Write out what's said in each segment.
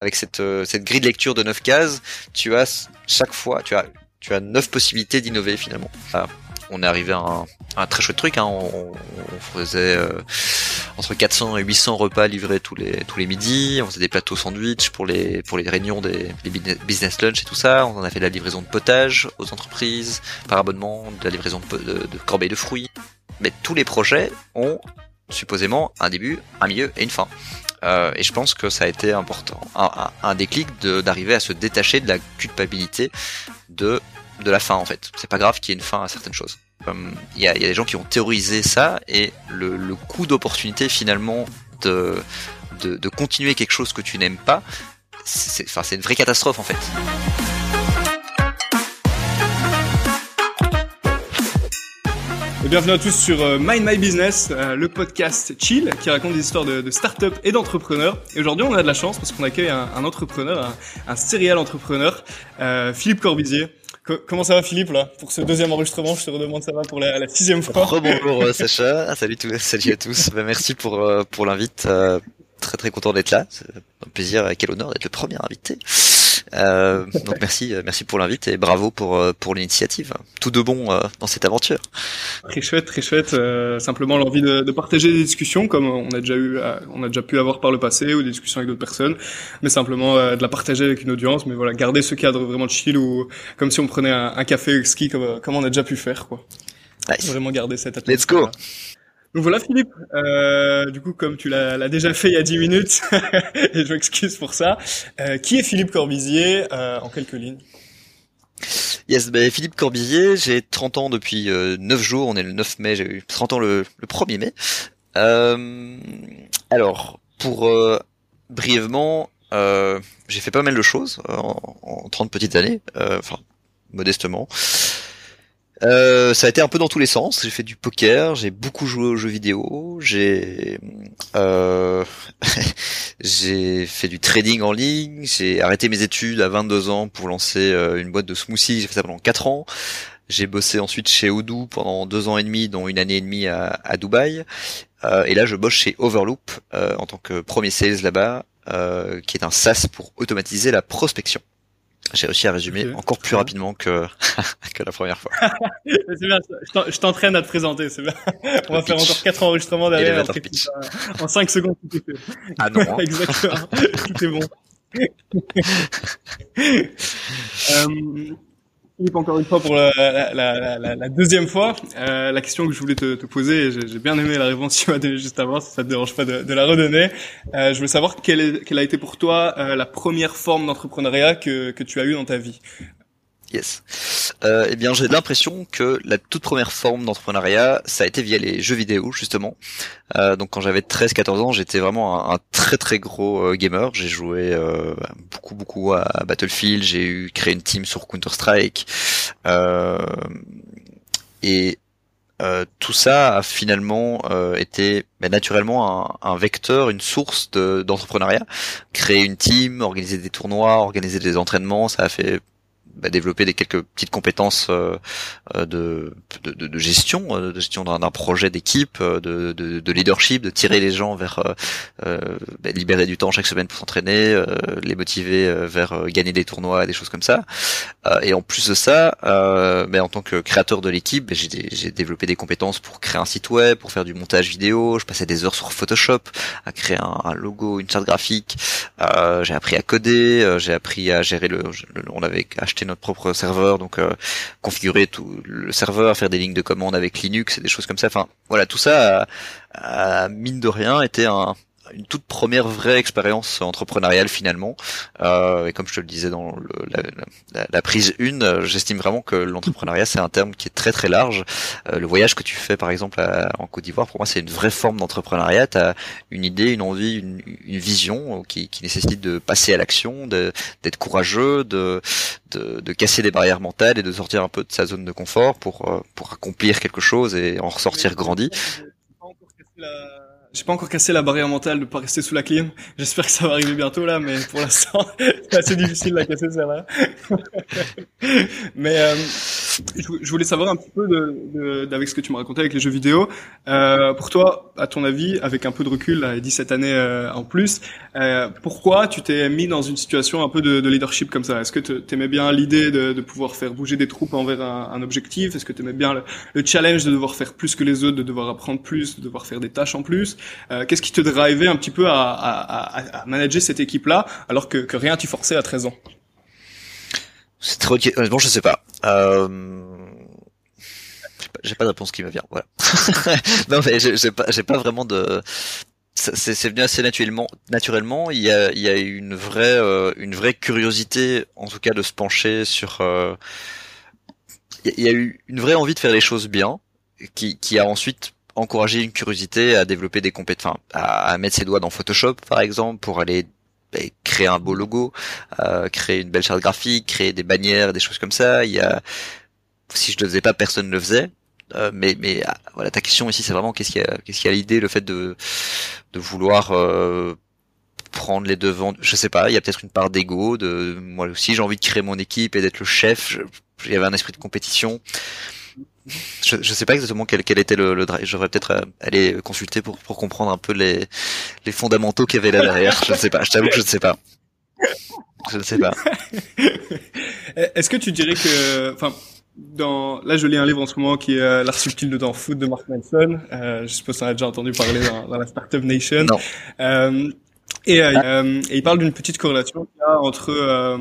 avec cette, cette grille de lecture de 9 cases, tu as chaque fois, tu as, tu as 9 possibilités d'innover finalement. on est arrivé à un, un très chouette truc. Hein. On, faisait euh, entre 400 et 800 repas livrés tous les tous les midis. On faisait des plateaux sandwich pour les pour les réunions des business lunch et tout ça. On en a fait de la livraison de potage aux entreprises par abonnement, de la livraison de, de, de corbeilles de fruits. Mais tous les projets ont supposément un début, un milieu et une fin. Euh, et je pense que ça a été important, un, déclic d'arriver à se détacher de la culpabilité de de la fin en fait. C'est pas grave qu'il y ait une fin à certaines choses. Il y, a, des gens qui ont théorisé ça et le, le coût d'opportunité finalement de, de, continuer quelque chose que tu n'aimes pas, c'est une vraie catastrophe en fait. Bienvenue à tous sur euh, Mind My Business, euh, le podcast chill qui raconte des histoires de, de start-up et d'entrepreneurs. Et aujourd'hui, on a de la chance parce qu'on accueille un, un entrepreneur, un, un serial entrepreneur, euh, Philippe Corbizier comment ça va Philippe là Pour ce deuxième enregistrement, je te redemande ça va pour la, la sixième fois. Rebonjour euh, Sacha, ah, salut, tous, salut à tous. Bah, merci pour pour l'invite. Euh, très très content d'être là. C'est un plaisir, quel honneur d'être le premier invité. Euh, donc merci, euh, merci pour l'invite et bravo pour euh, pour l'initiative. Tout de bon dans cette aventure. Très chouette, très chouette. simplement l'envie de, de, partager des discussions comme on a déjà eu, on a déjà pu avoir par le passé ou des discussions avec d'autres personnes, mais simplement de la partager avec une audience. Mais voilà, garder ce cadre vraiment chill ou comme si on prenait un, un café ski comme comme on a déjà pu faire quoi. Vraiment garder cette atmosphère. Let's go. Donc voilà Philippe, euh, du coup comme tu l'as déjà fait il y a 10 minutes, et je m'excuse pour ça, euh, qui est Philippe Corbizier euh, en quelques lignes? Yes, ben Philippe Corbizier, j'ai 30 ans depuis 9 jours, on est le 9 mai, j'ai eu 30 ans le, le 1er mai. alors, pour brièvement, j'ai fait pas mal de choses en, en 30 petites années, enfin modestement. Euh, ça a été un peu dans tous les sens. J'ai fait du poker, j'ai beaucoup joué aux jeux vidéo, j'ai euh, j'ai fait du trading en ligne, j'ai arrêté mes études à 22 ans pour lancer euh, une boîte de smoothie. J'ai fait ça pendant 4 ans. J'ai bossé ensuite chez Odoo pendant deux ans et demi, dont une année et demie à, Dubaï. Euh, et là, je bosse chez Overloop euh, en tant que premier sales là-bas, qui est un SaaS pour automatiser la prospection. J'ai réussi à résumer encore plus rapidement que, que la première fois. c'est bien, je t'entraîne à te présenter, c'est bien. On va faire encore quatre enregistrements derrière. En cinq secondes, tout est fait. Ah non. Hein. Exactement. tout est bon. euh, Philippe, encore une fois pour la, la, la, la deuxième fois, euh, la question que je voulais te, te poser, j'ai bien aimé la réponse que tu m'as donnée juste avant, si ça te dérange pas de, de la redonner. Euh, je voulais savoir quelle, est, quelle, a été pour toi euh, la première forme d'entrepreneuriat que, que tu as eue dans ta vie. Yes. Euh, eh bien, j'ai l'impression que la toute première forme d'entrepreneuriat, ça a été via les jeux vidéo, justement. Euh, donc, quand j'avais 13-14 ans, j'étais vraiment un, très très gros euh, gamer. J'ai joué euh, beaucoup beaucoup à Battlefield. J'ai eu créé une team sur Counter Strike. Euh, et tout ça a finalement été ben, naturellement un, vecteur, une source d'entrepreneuriat. Créer une team, organiser des tournois, organiser des entraînements, ça a fait bah, développer des quelques petites compétences euh, euh, de, de, de, gestion, euh, de gestion d'un projet d'équipe, de, de, leadership, de tirer les gens vers bah, libérer du temps chaque semaine pour s'entraîner, les motiver vers gagner des tournois, des choses comme ça. et en plus de ça, bah, en tant que créateur de l'équipe, j'ai développé des compétences pour créer un site web, pour faire du montage vidéo. Je passais des heures sur Photoshop à créer un, logo, une charte graphique. j'ai appris à coder, j'ai appris à gérer le on avait acheté notre propre serveur, donc euh, configurer tout le serveur, faire des lignes de commande avec Linux et des choses comme ça. Enfin, voilà, tout ça, a, mine de rien, était un, une toute première vraie expérience entrepreneuriale finalement. Euh, et comme je te le disais dans le, la, la, prise 1, j'estime vraiment que l'entrepreneuriat c'est un terme qui est très très large. Euh, le voyage que tu fais par exemple en Côte d'Ivoire, pour moi c'est une vraie forme d'entrepreneuriat. Tu as une idée, une envie, une, une vision qui, qui, nécessite de passer à l'action, d'être courageux, de, de, de, casser des barrières mentales et de sortir un peu de sa zone de confort pour, euh, pour accomplir quelque chose et en ressortir grandi. J'ai pas encore cassé la barrière mentale de pas rester sous la clim. J'espère que ça va arriver bientôt là, mais pour l'instant, c'est assez difficile de la casser celle-là. mais euh, je voulais savoir un petit peu de, de, avec ce que tu me racontais avec les jeux vidéo. Euh, pour toi, à ton avis, avec un peu de recul, là, 17 années euh, en plus, euh, pourquoi tu t'es mis dans une situation un peu de, de leadership comme ça? Est-ce que tu aimais bien l'idée de, de, pouvoir faire bouger des troupes envers un, un objectif? Est-ce que tu aimais bien le, le, challenge de devoir faire plus que les autres, de devoir apprendre plus, de devoir faire des tâches en plus? Euh, Qu'est-ce qui te drivait un petit peu à, à, à, à manager cette équipe-là alors que, que rien t'y forçait à 13 ans? C'est trop honnêtement, je sais pas. Euh... J'ai pas de réponse qui me vient. Voilà. non mais j'ai pas, j'ai pas vraiment de. C'est venu assez naturellement. Naturellement, il y a, il y a une vraie, euh, une vraie curiosité, en tout cas, de se pencher sur. Euh... Il y a eu une vraie envie de faire les choses bien, qui, qui a ensuite encouragé une curiosité à développer des compétences, enfin, à mettre ses doigts dans Photoshop, par exemple, pour aller créer un beau logo, euh, créer une belle charte graphique, créer des bannières, des choses comme ça. Il y a, si je le faisais pas, personne ne le faisait. Euh, mais mais ah, voilà, ta question ici, c'est vraiment qu'est-ce qu'il y a, qu'est-ce qu'il y a l'idée, le fait de de vouloir euh, prendre les devants. Je sais pas, il y a peut-être une part d'ego. De moi aussi, j'ai envie de créer mon équipe et d'être le chef. Il y avait un esprit de compétition je, je sais pas exactement quel, quel était le, le drive. J'aurais peut-être euh, aller consulter pour, pour comprendre un peu les, les fondamentaux qu'il y avait là derrière. Je ne sais pas. Je t'avoue que je ne sais pas. Je ne sais pas. Est-ce que tu dirais que, enfin, dans, là, je lis un livre en ce moment qui est euh, L'art subtil de dans foot de Mark Manson. Euh, je suppose que tu en as déjà entendu parler dans, dans la Startup Nation. Non. Euh, et, euh, et, il parle d'une petite corrélation qu'il y a entre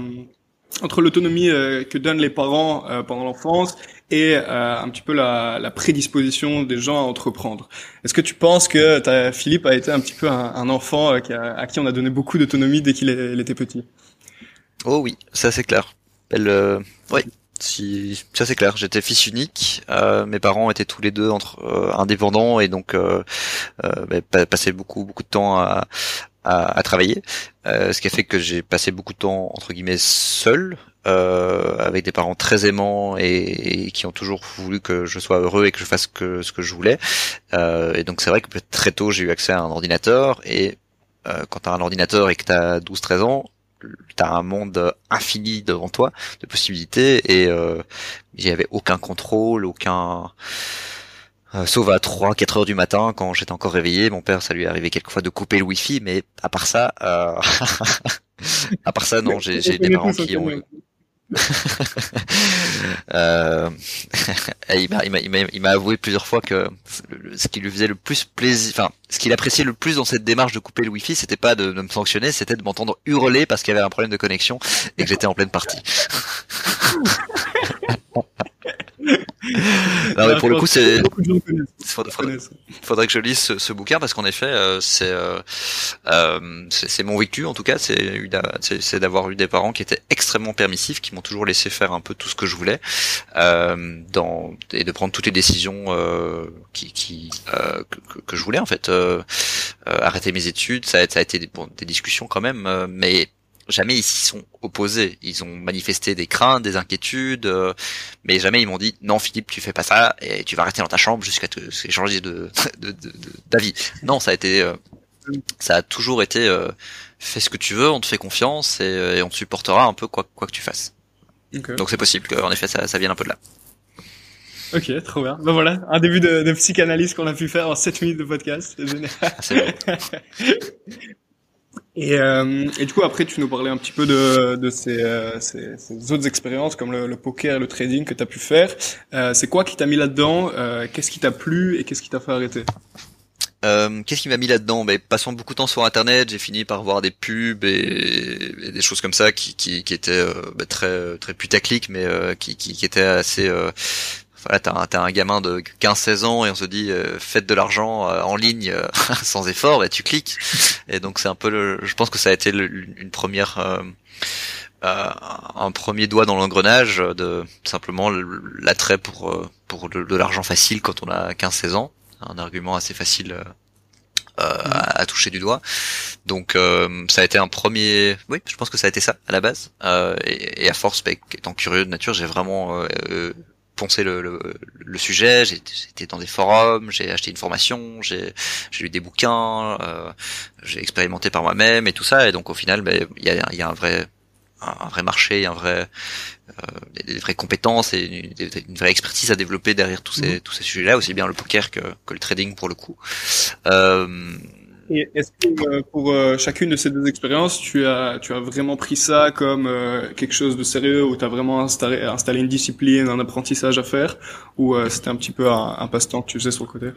entre l'autonomie que donnent les parents pendant l'enfance et euh, un petit peu la, la, prédisposition des gens à entreprendre. Est-ce que tu penses que ta, Philippe a été un petit peu un, un enfant euh, qui a, à qui on a donné beaucoup d'autonomie dès qu'il était petit? Oh oui, ça c'est clair. Elle, euh, oui, si, ça c'est clair. J'étais fils unique. Euh, mes parents étaient tous les deux entre euh, indépendants et donc euh, bah, passaient beaucoup beaucoup de temps à, à, à travailler. ce qui a fait que j'ai passé beaucoup de temps entre guillemets seul euh, avec des parents très aimants et, qui ont toujours voulu que je sois heureux et que je fasse que ce que je voulais. Euh, et donc c'est vrai que très tôt j'ai eu accès à un ordinateur et euh, quand tu as un ordinateur et que tu as 12-13 ans, tu as un monde infini devant toi de possibilités et euh, j'y avais aucun contrôle, aucun euh, sauf à 3 4 heures du matin quand j'étais encore réveillé, mon père ça lui arrivé quelquefois de couper le wifi mais à part ça euh... à part ça non, j'ai des parents qui ont euh, il m'a avoué plusieurs fois que ce qui lui faisait le plus plaisir enfin ce qu'il appréciait le plus dans cette démarche de couper le wifi c'était pas de, me sanctionner c'était de m'entendre hurler parce qu'il y avait un problème de connexion et que j'étais en pleine partie non, mais pour le coup, c'est. Faudrait, que je lise ce, bouquin parce qu'en effet, euh, euh, euh, c'est c'est mon vécu en tout cas, c'est c'est d'avoir eu des parents qui étaient extrêmement permissifs, qui m'ont toujours laissé faire un peu tout ce que je voulais, dans et de prendre toutes les décisions qui, qui que, que, je voulais en fait. arrêter mes études, ça a, ça a été des, des discussions quand même, mais jamais ils s'y sont opposés. Ils ont manifesté des craintes, des inquiétudes, euh, mais jamais ils m'ont dit non Philippe, tu fais pas ça et tu vas rester dans ta chambre jusqu'à te changer de d'avis. non, ça a été, euh, ça a toujours été euh, fais ce que tu veux, on te fait confiance et, on te supportera un peu quoi quoi que tu fasses. Donc c'est possible qu'en effet ça, ça vienne un peu de là. Ok, trop bien. Ben voilà, un début de, de psychanalyse qu'on a pu faire en 7 minutes de podcast. C'est génial. Et, euh, du coup, après, tu nous parlais un petit peu de, de ces, euh, ces, autres expériences comme le, le, poker et le trading que tu as pu faire. Euh, c'est quoi qui t'a mis là-dedans euh, Qu'est-ce qui t'a plu et qu'est-ce qui t'a fait arrêter? Euh, Qu'est-ce qui m'a mis là-dedans? Ben, Passant beaucoup de temps sur Internet, j'ai fini par voir des pubs et, et des choses comme ça qui, qui, qui étaient ben, très, très putaclic, mais qui, qui, qui étaient assez voilà, t'as un, as un gamin de 15-16 ans et on se dit euh, faites de l'argent euh, en ligne euh, sans effort, bah, tu cliques. Et donc c'est un peu le, je pense que ça a été une première, euh, un premier doigt dans l'engrenage de simplement l'attrait pour pour de, l'argent facile quand on a 15-16 ans, un argument assez facile. À, toucher du doigt. Donc ça a été un premier, oui, je pense que ça a été ça à la base. Et, et, à force, bah, étant curieux de nature, j'ai vraiment poncé le, le, le sujet, j'étais dans des forums, j'ai acheté une formation, j'ai lu des bouquins, euh, j'ai expérimenté par moi-même et tout ça, et donc au final, ben, il y, a, y, a, un vrai un, vrai marché, un vrai des, vraies compétences et une, vraie expertise à développer derrière tous ces mhm. tous ces sujets-là, aussi bien le poker que, que le trading pour le coup. Euh, et est-ce que euh, pour euh, chacune de ces deux expériences, tu as, tu as vraiment pris ça comme euh, quelque chose de sérieux, ou tu as vraiment installé, installé une discipline, un apprentissage à faire, ou c'était un petit peu un, passe-temps que tu faisais sur le côté?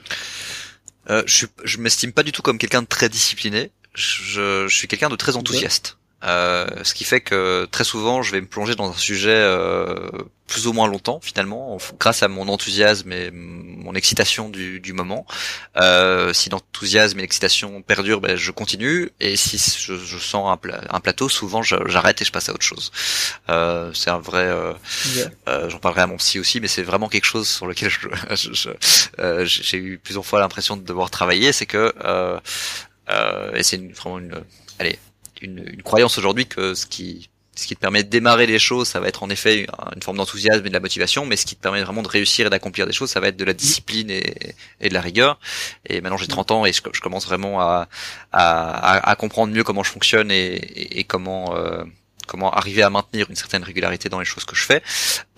Je, je m'estime pas du tout comme quelqu'un de très discipliné. Je, je suis quelqu'un de très enthousiaste. Euh, ce qui fait que très souvent, je vais me plonger dans un sujet euh, plus ou moins longtemps, finalement, grâce à mon enthousiasme et mon excitation du, du moment. Euh, si l'enthousiasme et l'excitation perdurent, ben, je continue. Et si je, je sens un, un, plateau, souvent, j'arrête et je passe à autre chose. Euh, c'est un vrai... Euh, euh, j'en parlerai à mon psy aussi, mais c'est vraiment quelque chose sur lequel j'ai eu plusieurs fois l'impression de devoir travailler. C'est que... et c'est vraiment une... Allez, une, une croyance aujourd'hui que ce qui ce qui te permet de démarrer les choses, ça va être en effet une forme d'enthousiasme et de la motivation, mais ce qui te permet vraiment de réussir et d'accomplir des choses, ça va être de la discipline et, de la rigueur. Et maintenant j'ai 30 ans et je, je commence vraiment à, à, à, comprendre mieux comment je fonctionne et, et, comment euh, comment arriver à maintenir une certaine régularité dans les choses que je fais.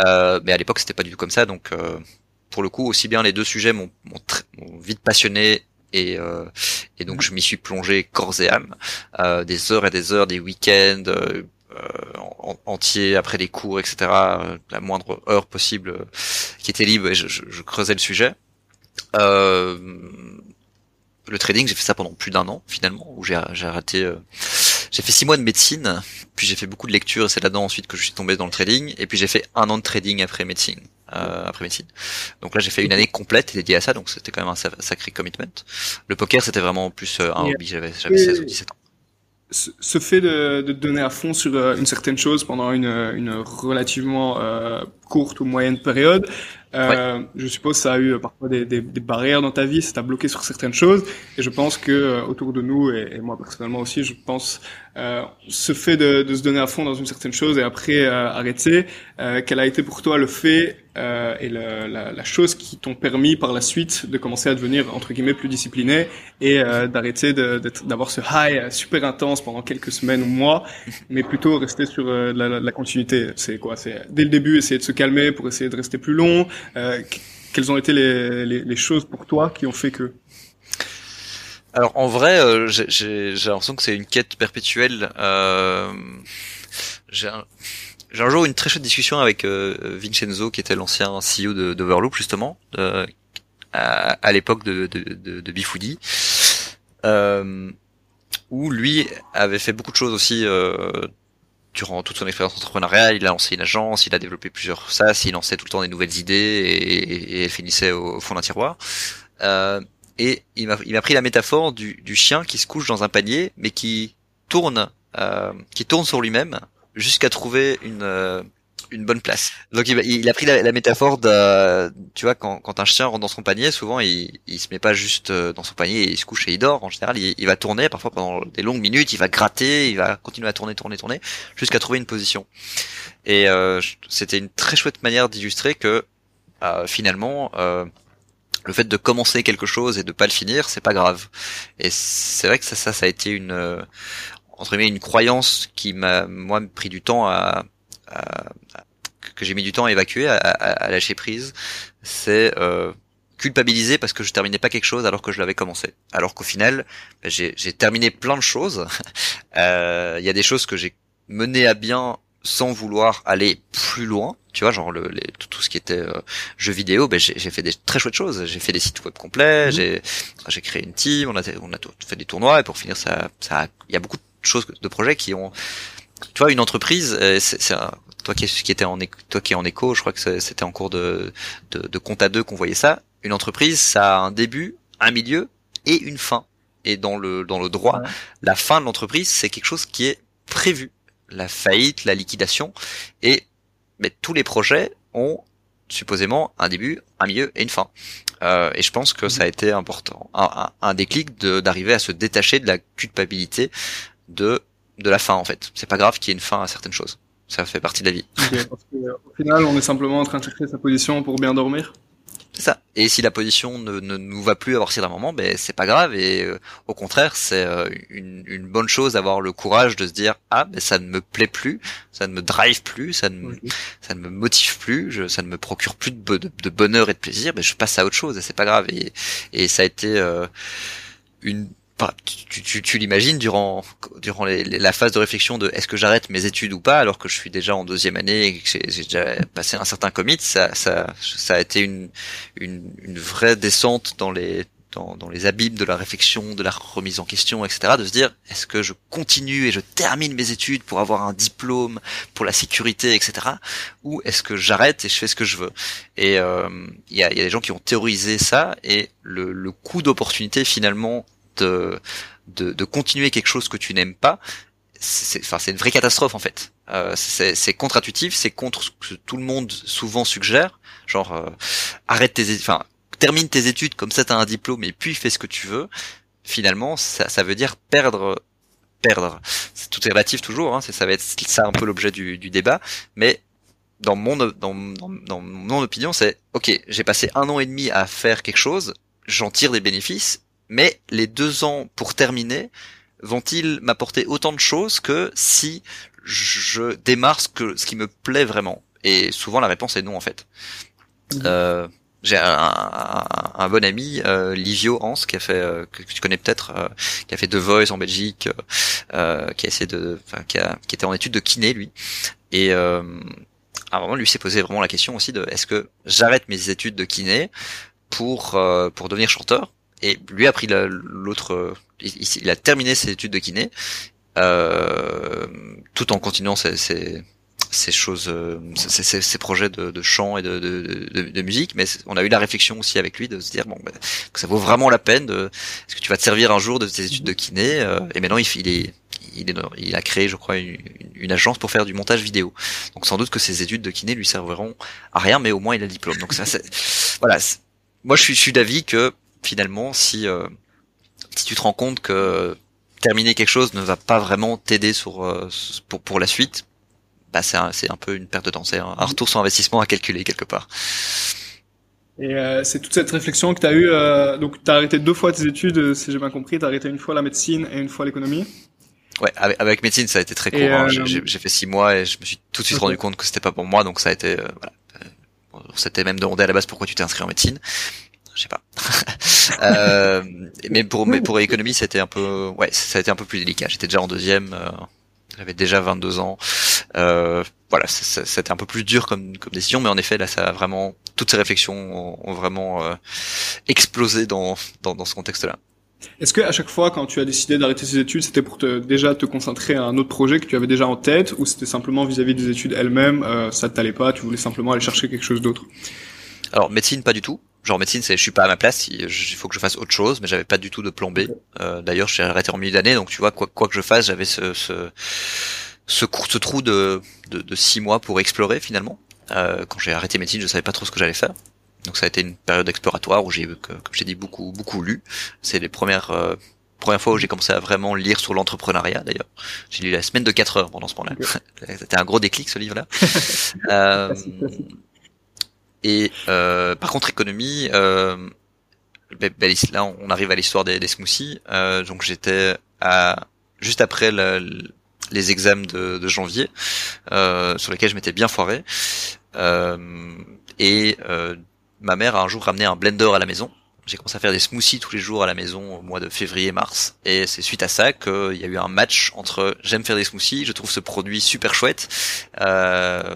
Euh, mais à l'époque c'était pas du tout comme ça, donc euh, pour le coup aussi bien les deux sujets m'ont vite passionné et, euh, et donc je m'y suis plongé corps et âme, euh, des heures et des heures, des week-ends euh, entiers après les cours, etc. la moindre heure possible qui était libre, et je, je, creusais le sujet. le trading, j'ai fait ça pendant plus d'un an finalement, où j'ai arrêté. j'ai fait six mois de médecine, puis j'ai fait beaucoup de lectures, et c'est là-dedans ensuite que je suis tombé dans le trading, et puis j'ai fait un an de trading après médecine euh, après médecine. Donc là, j'ai fait une année complète dédiée à ça, donc c'était quand même un sacré commitment. Le poker, c'était vraiment plus euh, un hobby. J'avais 16 ou 17 ans ce fait de, de donner à fond sur euh, une certaine chose pendant une, une relativement euh, courte ou moyenne période, euh, je suppose ça a eu parfois des, des, des, barrières dans ta vie, ça t'a bloqué sur certaines choses. Et je pense que euh, autour de nous et, et, moi personnellement aussi, je pense ce fait de, de, se donner à fond dans une certaine chose et après euh, arrêter, euh, quel a été pour toi le fait et le, la, la, chose qui t'ont permis par la suite de commencer à devenir entre guillemets plus discipliné et d'arrêter d'avoir ce high super intense pendant quelques semaines ou mois, mais plutôt rester sur la, la continuité? C'est quoi? C'est dès le début essayer de se calmer pour essayer de rester plus long. Euh, quelles ont été les, les, les, choses pour toi qui ont fait que Alors en vrai, euh, j'ai l'impression que c'est une quête perpétuelle. Euh, j'ai un, un, jour une très chouette discussion avec euh, Vincenzo, qui était l'ancien CEO de d'Overloop justement, à, à l'époque de, de, de, de. Euh, où lui avait fait beaucoup de choses aussi euh, durant toute son expérience entrepreneuriale, il a lancé une agence, il a développé plusieurs SaaS, il lançait tout le temps des nouvelles idées et, et, finissait au, fond d'un tiroir. Euh, et il m'a pris la métaphore du, du, chien qui se couche dans un panier, mais qui tourne, euh, qui tourne sur lui-même jusqu'à trouver une, euh, une bonne place. Donc il, a pris la, métaphore de, tu vois, quand, quand, un chien rentre dans son panier, souvent il, il se met pas juste euh, dans son panier et il se couche et il dort. En général, il, va tourner, parfois pendant des longues minutes, il va gratter, il va continuer à tourner, tourner, tourner, jusqu'à trouver une position. Et euh, c'était une très chouette manière d'illustrer que euh, finalement, euh, le fait de commencer quelque chose et de pas le finir, c'est pas grave. Et c'est vrai que ça, ça, ça a été une euh, une croyance qui m'a moi pris du temps à que j'ai mis du temps à évacuer, à, lâcher prise, c'est euh, culpabiliser parce que je terminais pas quelque chose alors que je l'avais commencé. Alors qu'au final, j'ai terminé plein de choses. Euh, il y a des choses que j'ai menées à bien sans vouloir aller plus loin. Tu vois, genre le, tout ce qui était euh, jeux vidéo, ben j'ai fait des très chouettes choses. J'ai fait des sites web complets, mmh. j'ai j'ai créé une team, on a on a fait des tournois et pour finir ça ça il y a beaucoup de choses de projets qui ont tu vois, une entreprise, euh, c'est toi qui, qui était en toi qui est en écho, je crois que c'était en cours de, de, de compte à deux qu'on voyait ça. Une entreprise, ça a un début, un milieu et une fin. Et dans le dans le droit, la fin de l'entreprise, c'est quelque chose qui est prévu. La faillite, la liquidation, et mais tous les projets ont supposément un début, un milieu et une fin. Euh, et je pense que ça a été important, un, un, un déclic d'arriver à se détacher de la culpabilité de de la fin en fait. C'est pas grave qu'il y ait une fin à certaines choses. Ça fait partie de la vie. au final, on est simplement en train de chercher sa position pour bien dormir. C'est ça. Et si la position ne, ne nous va plus à partir d'un moment, ben c'est pas grave. Et euh, au contraire, c'est euh, une, une, bonne chose d'avoir le courage de se dire ah ben ça ne me plaît plus, ça ne me drive plus, ça ne me, ça ne me motive plus, je, ça ne me procure plus de, de, bonheur et de plaisir. Ben je passe à autre chose et c'est pas grave. Et, et ça a été euh, une tu, tu, tu l'imagines durant durant les, la phase de réflexion de est-ce que j'arrête mes études ou pas alors que je suis déjà en deuxième année et que j'ai déjà passé un certain commit ça ça ça a été une une, une vraie descente dans les dans, dans, les abîmes de la réflexion, de la remise en question, etc., de se dire est-ce que je continue et je termine mes études pour avoir un diplôme, pour la sécurité, etc., ou est-ce que j'arrête et je fais ce que je veux? Et euh, il y, a, y, a, des gens qui ont théorisé ça et le, le coût d'opportunité finalement de, de, continuer quelque chose que tu n'aimes pas, c'est enfin c'est une vraie catastrophe en fait. Euh, c'est contre-intuitif, c'est contre ce que tout le monde souvent suggère, genre euh, arrête tes enfin termine tes études comme ça t'as un diplôme et puis fais ce que tu veux. Finalement, ça, ça veut dire perdre perdre. Tout est relatif toujours, hein, ça va être ça un peu l'objet du, du débat, mais dans mon dans, dans, dans mon opinion, c'est ok, j'ai passé un an et demi à faire quelque chose, j'en tire des bénéfices mais les deux ans pour terminer vont-ils m'apporter autant de choses que si je démarre ce, que, ce qui me plaît vraiment? Et souvent la réponse est non en fait. Mhm. Euh, j'ai un, bon ami, euh, Livio Hans, qui a fait, euh, que, tu connais peut-être, euh, qui a fait The Voice en Belgique, qui a essayé de, qui, a, qui était en étude de kiné lui, et à un moment lui s'est posé vraiment la question aussi de est-ce que j'arrête mes études de kiné pour pour devenir chanteur? Et lui a pris l'autre, il, a terminé ses études de kiné, euh, tout en continuant ses, ses, choses, ses, ses, projets de, chant et de, de, de, musique. Mais on a eu la réflexion aussi avec lui de se dire bon, bah, que ça vaut vraiment la peine. Est-ce que tu vas te servir un jour de tes études de kiné euh, Et maintenant, il, est il, est, il a créé, je crois, une, une, agence pour faire du montage vidéo. Donc sans doute que ses études de kiné lui serviront à rien, mais au moins il a le diplôme. Donc ça, voilà. Moi, je suis, suis d'avis que finalement, si euh, si tu te rends compte que terminer quelque chose ne va pas vraiment t'aider sur euh, pour pour la suite, bah c'est un, c'est un peu une perte de temps, c'est un, retour sur investissement à calculer quelque part. Et euh, c'est toute cette réflexion que tu as eu. donc, tu as arrêté deux fois tes études, si j'ai bien compris. Tu as arrêté une fois la médecine et une fois l'écononomie. Ouais, avec, avec, médecine, ça a été très court. Hein. J'ai fait six mois et je me suis tout de suite rendu compte que c'était pas pour moi. Donc, ça a été. voilà. On s'était même demandé à la base pourquoi tu t'es inscrit en médecine je sais pas. euh, mais pour mais pour l'économie, c'était un peu ouais, ça a été un peu plus délicat. J'étais déjà en deuxième, euh, j'avais déjà 22 ans. Euh, voilà, c'était un peu plus dur comme comme décision, mais en effet là, ça a vraiment toutes ces réflexions ont, vraiment euh, explosé dans, dans dans ce contexte-là. Est-ce que à chaque fois, quand tu as décidé d'arrêter ces études, c'était pour te, déjà te concentrer à un autre projet que tu avais déjà en tête, ou c'était simplement vis-à-vis des études elles-mêmes, euh, ça t'allait pas, tu voulais simplement aller chercher quelque chose d'autre? Alors médecine, pas du tout genre médecine c'est je suis pas à ma place il faut que je fasse autre chose mais j'avais pas du tout de plan B. Euh, d'ailleurs j'ai arrêté en milieu d'année donc tu vois quoi quoi que je fasse j'avais ce ce ce, ce trou de, de, de six mois pour explorer finalement. Euh, quand j'ai arrêté médecine je savais pas trop ce que j'allais faire. Donc ça a été une période exploratoire où j'ai comme j'ai dit beaucoup beaucoup lu. C'est les premières euh, premières fois où j'ai commencé à vraiment lire sur l'entrepreneuriat d'ailleurs. J'ai lu la semaine de 4 heures pendant ce moment-là. C'était un gros déclic ce livre là euh, et euh, par contre, économie, euh, ben, ben, là, on arrive à l'histoire des, des, smoothies. Euh, donc j'étais à juste après les examens de, de janvier, euh, sur lesquels je m'étais bien foiré. Et ma mère a un jour ramené un blender à la maison j'ai commencé à faire des smoothies tous les jours à la maison au mois de février-mars. Et c'est suite à ça qu'il y a eu un match entre j'aime faire des smoothies, je trouve ce produit super chouette, euh,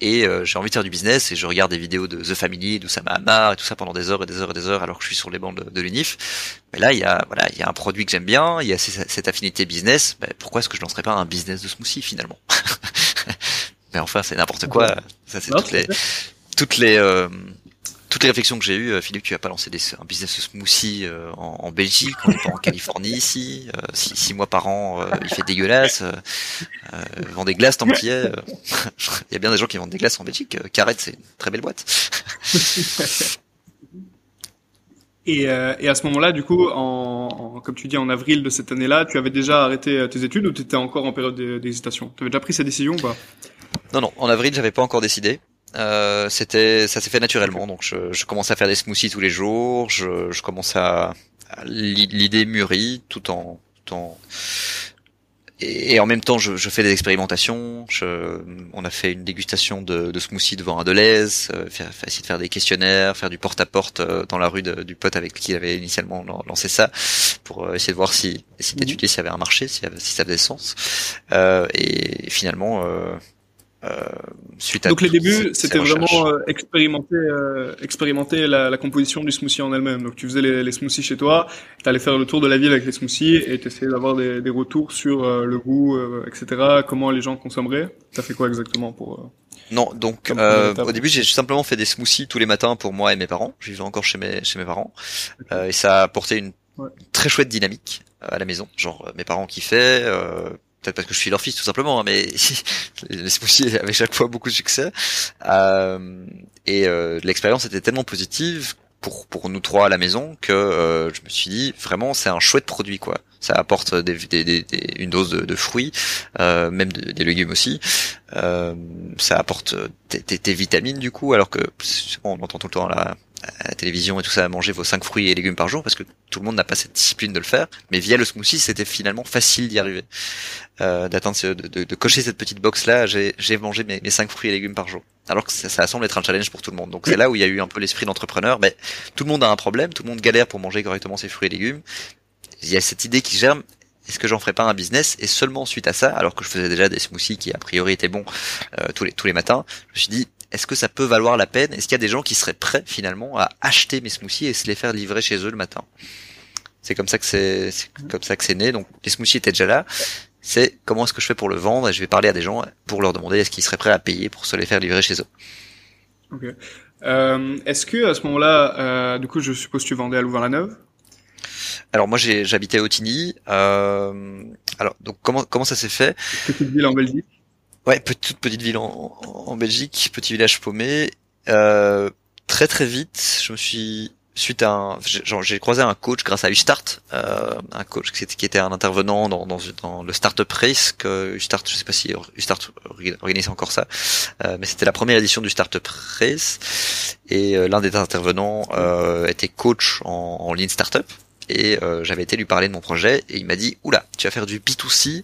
et euh, j'ai envie de faire du business, et je regarde des vidéos de The Family, d'Oussama Hamar, et tout ça pendant des heures et des heures et des heures alors que je suis sur les bancs de, l'UNIF. Mais là, il y a voilà, il y a un produit que j'aime bien, il y a cette affinité business, ben, pourquoi est-ce que je lancerais pas un business de smoothie finalement Mais enfin, c'est n'importe quoi. Ça, c'est toutes les... Toutes les euh, toutes les réflexions que j'ai eues, euh, Philippe, tu vas pas lancer des, un business smoothie euh, en, en, Belgique, on pas en Californie ici, euh, six, mois par an, il fait dégueulasse, vend des glaces tant qu'il est. il y a bien des gens qui vendent des glaces en Belgique. Carrette, c'est une très belle boîte. et, et, à ce moment-là, du coup, en, comme tu dis, en avril de cette année-là, tu avais déjà arrêté tes études ou tu étais encore en période d'hésitation? Tu avais déjà pris cette décision ou pas? Non, non, en avril, j'avais pas encore décidé. Euh, c'était, ça s'est fait naturellement. Donc, je, je commençais à faire des smoothies tous les jours. Je, je commençais à, à l'idée mûrie, tout en, tout en et, en même temps, je, je, fais des expérimentations. Je, on a fait une dégustation de, de smoothie devant un Deleuze, euh, faire, essayer de faire des questionnaires, faire du porte-à-porte euh, dans la rue de, du pote avec qui il avait initialement lancé ça, pour euh, essayer de voir si, essayer d'étudier s'il y avait un marché, si, si ça faisait sens. Euh, et finalement, euh, suite à Donc les débuts, c'était vraiment euh, expérimenter, euh, expérimenter la, la, composition du smoothie en elle-même. Donc tu faisais les, les smoothies chez toi, tu allais faire le tour de la ville avec les smoothies et tu essayais d'avoir des, des, retours sur le goût, etc. Comment les gens consommeraient. T'as fait quoi exactement pour non, donc euh, au début j'ai simplement fait des smoothies tous les matins pour moi et mes parents. Je vivais encore chez mes chez mes parents euh, et ça a apporté une très chouette dynamique à la maison. Genre mes parents kiffaient, euh, parce que je suis leur fils tout simplement, hein, mais les smoothies avaient chaque fois beaucoup de succès. Euh, et euh, l'expérience était tellement positive pour pour nous trois à la maison que euh, je me suis dit vraiment c'est un chouette produit quoi. Ça apporte des, des, des, une dose de, de fruits, euh, même des légumes aussi. Euh, ça apporte des, vitamines du coup, alors que on entend tout le temps là à la télévision et tout ça à manger vos 5 fruits et légumes par jour parce que tout le monde n'a pas cette discipline de le faire mais via le smoothie c'était finalement facile d'y arriver euh, d'atteindre de, de, de, cocher cette petite box là j'ai j'ai mangé mes, mes 5 fruits et légumes par jour alors que ça, ça semble être un challenge pour tout le monde. Donc c'est là où il y a eu un peu l'esprit d'entrepreneur mais tout le monde a un problème tout le monde galère pour manger correctement ses fruits et légumes. Il y a cette idée qui germe est-ce que j'en ferais pas un business? Et seulement suite à ça, alors que je faisais déjà des smoothies qui a priori étaient bons euh, tous les tous les matins, je me suis dit est-ce que ça peut valoir la peine? Est-ce qu'il y a des gens qui seraient prêts finalement à acheter mes smoothies et se les faire livrer chez eux le matin? C'est comme ça que c'est comme ça que c'est né. Donc les smoothies étaient déjà là. C'est comment est-ce que je fais pour le vendre et je vais parler à des gens pour leur demander est-ce qu'ils seraient prêts à payer pour se les faire livrer chez eux. Ok. Euh, est-ce que à ce moment-là, euh, du coup, je suppose que tu vendais à Louvain-la-Neuve? Alors moi j'habitais à Otigny. Euh, alors donc comment comment ça s'est fait? Petite ville en Belgique? Ouais, toute petite ville en, en Belgique, petit village paumé. Euh, très très vite, je me suis suite à un, j'ai croisé un coach grâce à Ustart, euh, un coach qui était, un intervenant dans, dans, dans le Startup Race que Ustart, je sais pas si Ustart organisait encore ça, euh, mais c'était la première édition du Startup Race et euh, l'un des intervenants euh, était coach en, en Lean Startup et euh, j'avais été lui parler de mon projet et il m'a dit oula tu vas faire du B2C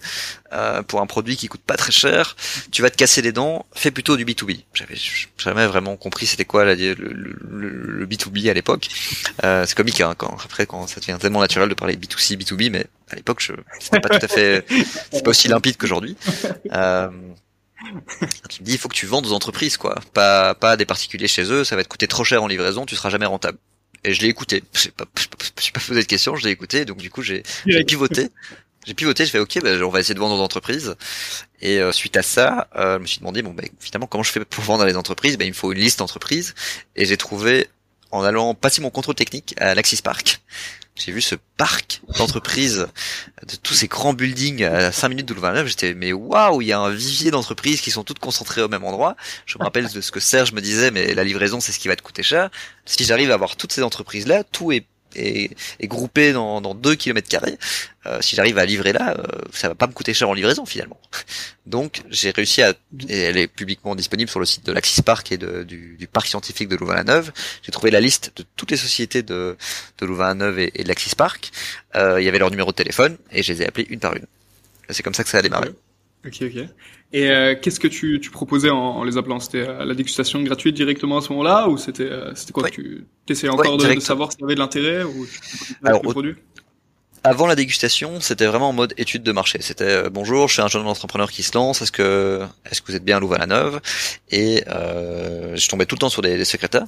euh, pour un produit qui coûte pas très cher. Tu vas te casser les dents. Fais plutôt du B2B j'avais jamais vraiment compris c'était quoi le, le, B2B à l'époque. Euh, c'est comique hein, quand après quand ça devient tellement naturel de parler de B2C B2B mais à l'époque je c'était pas tout à fait c'est pas aussi limpide qu'aujourd'hui. Euh, tu me dis il faut que tu vendes aux entreprises quoi. Pas pas des particuliers chez eux. Ça va te coûter trop cher en livraison. Tu seras jamais rentable et je l'ai écouté. Je pas, je suis pas posé de questions, je l'ai écouté. Donc du coup, j'ai pivoté. J'ai pivoté, je fais ok, bah, on va essayer de vendre aux entreprises. Et euh, suite à ça, euh, je me suis demandé bon, bah, finalement, comment je fais pour vendre à les entreprises? Bah, Il me faut une liste d'entreprises. Et j'ai trouvé en allant passer mon contrôle technique à l'Axis Park j'ai vu ce parc d'entreprises, de tous ces grands buildings à 5 minutes de Louvain-la-Neuve, j'étais mais waouh, il y a un vivier d'entreprises qui sont toutes concentrées au même endroit. Je me rappelle de ce que Serge me disait, mais la livraison c'est ce qui va te coûter cher. Si j'arrive à avoir toutes ces entreprises là, tout est est, est groupé dans, dans 2 km carrés, euh, si j'arrive à livrer là, euh, ça va pas me coûter cher en livraison finalement. Donc j'ai réussi à, et elle est publiquement disponible sur le site de l'Axis Park et de, du, du, parc scientifique de Louvain-la-Neuve. J'ai trouvé la liste de toutes les sociétés de, de Louvain-la-Neuve et, de l'Axis Park. Euh, il y avait leur numéro de téléphone et je les ai appelés une par une. C'est comme ça que ça a démarré. Ok, ok. Et euh, qu'est-ce que tu, tu proposais en, en, les appelant? C'était euh, la dégustation gratuite directement à ce moment-là ou c'était euh, c'était quoi? Tu essayais encore de, de, savoir s'il y avait de l'intérêt ou Alors, le produit? Avant la dégustation, c'était vraiment en mode étude de marché. C'était euh, bonjour, je suis un jeune entrepreneur qui se lance. Est-ce que est-ce que vous êtes bien à Louvain-la-Neuve? Et euh, je tombais tout le temps sur des, des secrétaires.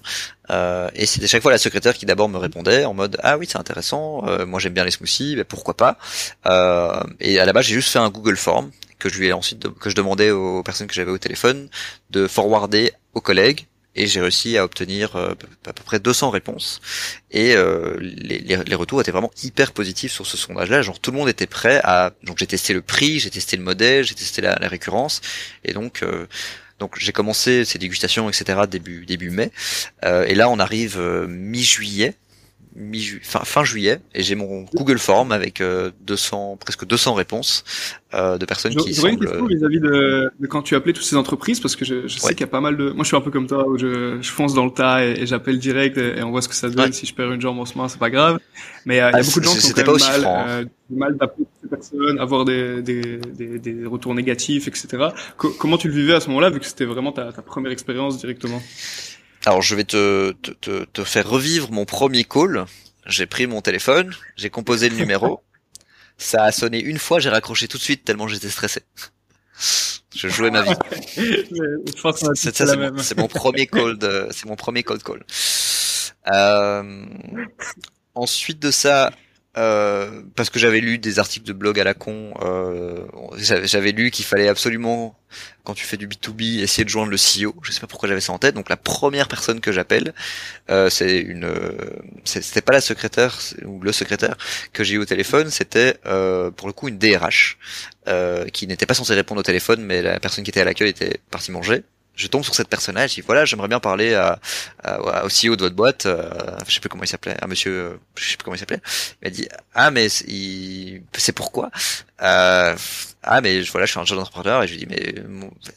Euh, et c'était chaque fois la secrétaire qui d'abord me répondait en mode ah oui c'est intéressant. Euh, moi j'aime bien les smoothies, mais pourquoi pas? Euh, Et à la base j'ai juste fait un Google Form que je lui ai ensuite que je demandais aux personnes que j'avais au téléphone de forwarder aux collègues et j'ai réussi à obtenir euh, à peu près 200 réponses. Et euh, les, les, retours étaient vraiment hyper positifs sur ce sondage-là. Genre tout le monde était prêt à donc j'ai testé le prix, j'ai testé le modèle, j'ai testé la, la, récurrence. Et donc euh, donc j'ai commencé ces dégustations etc début début mai. Et là on arrive mi-juillet mi fin, fin juillet et j'ai mon Google Form avec 200 presque 200 réponses euh, de personnes qui J'aurais une question vis-à-vis de, de, quand tu appelais toutes ces entreprises parce que je, je sais qu'il y a pas mal de moi je suis un peu comme toi où je, je fonce dans le tas et, j'appelle direct et, on voit ce que ça donne. Si je perds une jambe en ce moment c'est pas grave. Mais euh, il y a ah, beaucoup de gens qui ont quand même mal, hein. euh, mal d'appeler ces personnes avoir des, des, des, des retours négatifs etc comment tu le vivais à ce moment-là vu que c'était vraiment ta, ta première expérience directement? Alors je vais te, te, te, faire revivre mon premier call. J'ai pris mon téléphone, j'ai composé le numéro. Ça a sonné une fois, j'ai raccroché tout de suite tellement j'étais stressé. Je jouais ma vie. c'est mon, premier call de, c'est mon premier cold call. Euh, ensuite de ça, euh, parce que j'avais lu des articles de blog à la con, euh, j'avais lu qu'il fallait absolument, quand tu fais du B2B, essayer de joindre le CEO. Je sais pas pourquoi j'avais ça en tête. Donc la première personne que j'appelle, euh, c'est une, c'était pas la secrétaire ou le secrétaire que j'ai eu au téléphone, c'était pour le coup une DRH qui n'était pas censée répondre au téléphone, mais la personne qui était à l'accueil était partie manger je tombe sur cette personnage, je dis voilà, j'aimerais bien parler à, à, au CEO de votre boîte, euh, je sais plus comment il s'appelait, un monsieur, je sais plus comment il s'appelait. Il m'a dit ah mais c'est pourquoi? Euh, ah mais voilà, je suis un jeune entrepreneur et je lui dis mais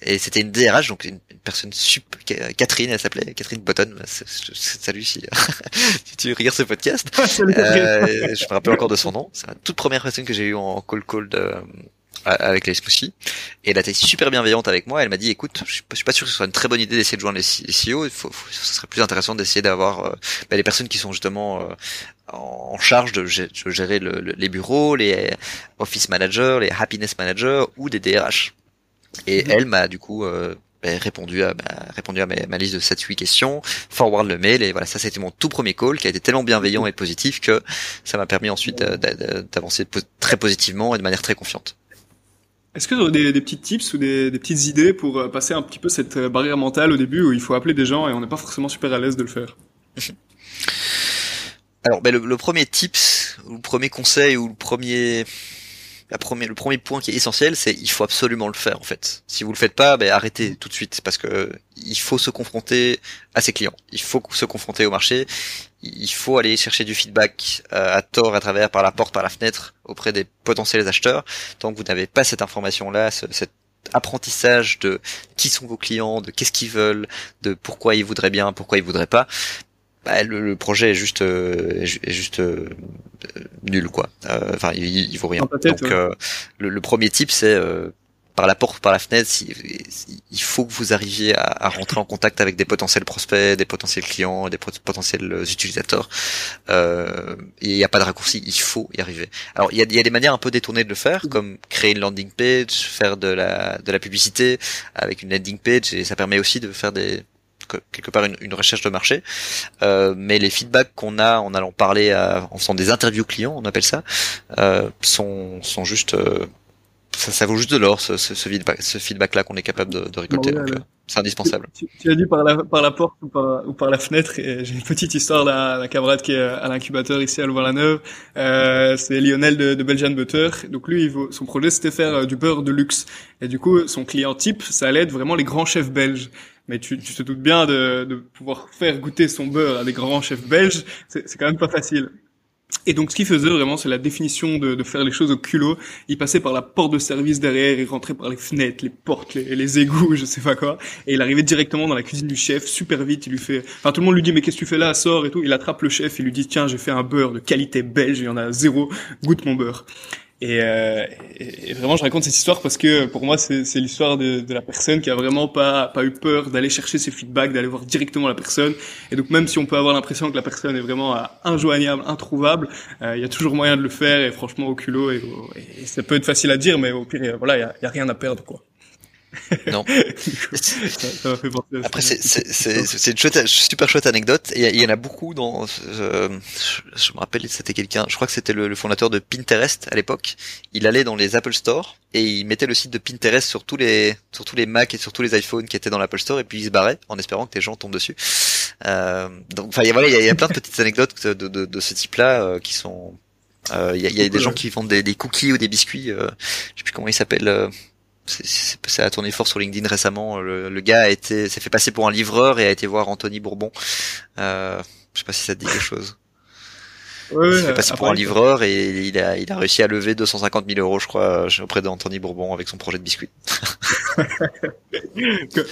et c'était une DRH donc une, personne super Catherine, elle s'appelait Catherine Button. Salut si, si tu regardes ce podcast. euh, je me rappelle encore de son nom. C'est la toute première personne que j'ai eu en call call de avec les smoothies. Et elle a été super bienveillante avec moi. Elle m'a dit, écoute, je suis pas, sûr que ce soit une très bonne idée d'essayer de joindre les, CEO. Il faut, ce serait plus intéressant d'essayer d'avoir euh, bah, les personnes qui sont justement euh, en charge de, gérer les bureaux, les office managers, les happiness managers ou des DRH. Et mhm. elle m'a du coup euh, bah, répondu à répondu à ma, liste de 7-8 questions, forward le mail et voilà ça c'était mon tout premier call qui a été tellement bienveillant et positif que ça m'a permis ensuite d'avancer très positivement et de manière très confiante. Est-ce que tu des, des petits tips ou des, petites idées pour euh, passer un petit peu cette euh, barrière mentale au début où il faut appeler des gens et on n'est pas forcément super à l'aise de le faire? Alors, ben, le, premier tips, ou le premier conseil, ou le premier, la première, le premier point qui est essentiel, c'est il faut absolument le faire en fait. Si vous le faites pas, ben, arrêtez tout de suite parce que il faut se confronter à ses clients, il faut se confronter au marché, il faut aller chercher du feedback euh, à tort, à travers, par la porte, par la fenêtre, auprès des potentiels acheteurs. Tant que vous n'avez pas cette information-là, cet apprentissage de qui sont vos clients, de qu'est-ce qu'ils veulent, de pourquoi ils voudraient bien, pourquoi ils voudraient pas, bah, le, projet est juste euh, est juste euh, nul quoi. Enfin, il, il, vaut rien. Donc, le, le, premier type c'est par la porte, par la fenêtre, il faut que vous arriviez à, rentrer en contact avec des potentiels prospects, des potentiels clients, des potentiels utilisateurs. Euh, il n'y a pas de raccourci, il faut y arriver. Alors il y a, y a, des manières un peu détournées de le faire, comme créer une landing page, faire de la de la publicité avec une landing page, et ça permet aussi de faire des quelque part une, recherche de marché. Euh, mais les feedbacks qu'on a en allant parler, en faisant des interviews clients, on appelle ça, euh, sont sont juste euh, ça, ça vaut juste de l'or, ce, ce, ce, feedback, ce feedback-là qu'on est capable de, de récolter. donc, euh, c'est indispensable. Tu, tu, as dit par la, par la porte ou par, ou par la fenêtre. Et j'ai une petite histoire d'un camarade qui est à l'incubateur ici à Louvain-la-Neuve. Euh, c'est Lionel de, de Belgian Butter. Donc lui, il son projet, c'était faire euh, du beurre de luxe. Et du coup, son client type, ça allait être vraiment les grands chefs belges. Mais tu, tu te doutes bien de, de pouvoir faire goûter son beurre à des grands chefs belges, c'est quand même pas facile. Et donc, ce qu'il faisait vraiment, c'est la définition de, de, faire les choses au culot. Il passait par la porte de service derrière, il rentrait par les fenêtres, les portes, les, les égouts, je sais pas quoi. Et il arrivait directement dans la cuisine du chef, super vite. Il lui fait, enfin, tout le monde lui dit, mais qu'est-ce que tu fais là, sors et tout. Il attrape le chef, il lui dit, tiens, j'ai fait un beurre de qualité belge, il y en a zéro, goûte mon beurre. Et, euh, et, vraiment, je raconte cette histoire parce que pour moi, c'est l'histoire de, de, la personne qui a vraiment pas, pas eu peur d'aller chercher ses feedbacks, d'aller voir directement la personne. Et donc, même si on peut avoir l'impression que la personne est vraiment euh, injoignable, introuvable, euh, il y a toujours moyen de le faire. Et franchement, au culot, et, et, ça peut être facile à dire, mais au pire, voilà, il y a, y a rien à perdre, quoi. Non. ça, fait Après, c'est une chouette, super chouette anecdote. Et il y en a beaucoup dans. Euh, je me rappelle, c'était quelqu'un. Je crois que c'était le, fondateur de Pinterest à l'époque. Il allait dans les Apple Store et il mettait le site de Pinterest sur tous les sur tous les Mac et sur tous les iPhones qui étaient dans l'Apple Store et puis il se barrait en espérant que les gens tombent dessus. Euh, donc, enfin, voilà, il y, a, plein de petites anecdotes de, de, de ce type-là euh, qui sont. Euh, il y a, y a des gens qui vendent des, des, cookies ou des biscuits. Euh, je sais plus comment ils s'appellent ça a tourné fort sur LinkedIn récemment. Le, gars a été, s'est fait passer pour un livreur et a été voir Anthony Bourbon. Euh, je sais pas si ça te dit quelque chose. Ouais, il est passé pour un livreur et il a, il a réussi à lever 250 000 euros, je crois, auprès d'Anthony Bourbon avec son projet de biscuit.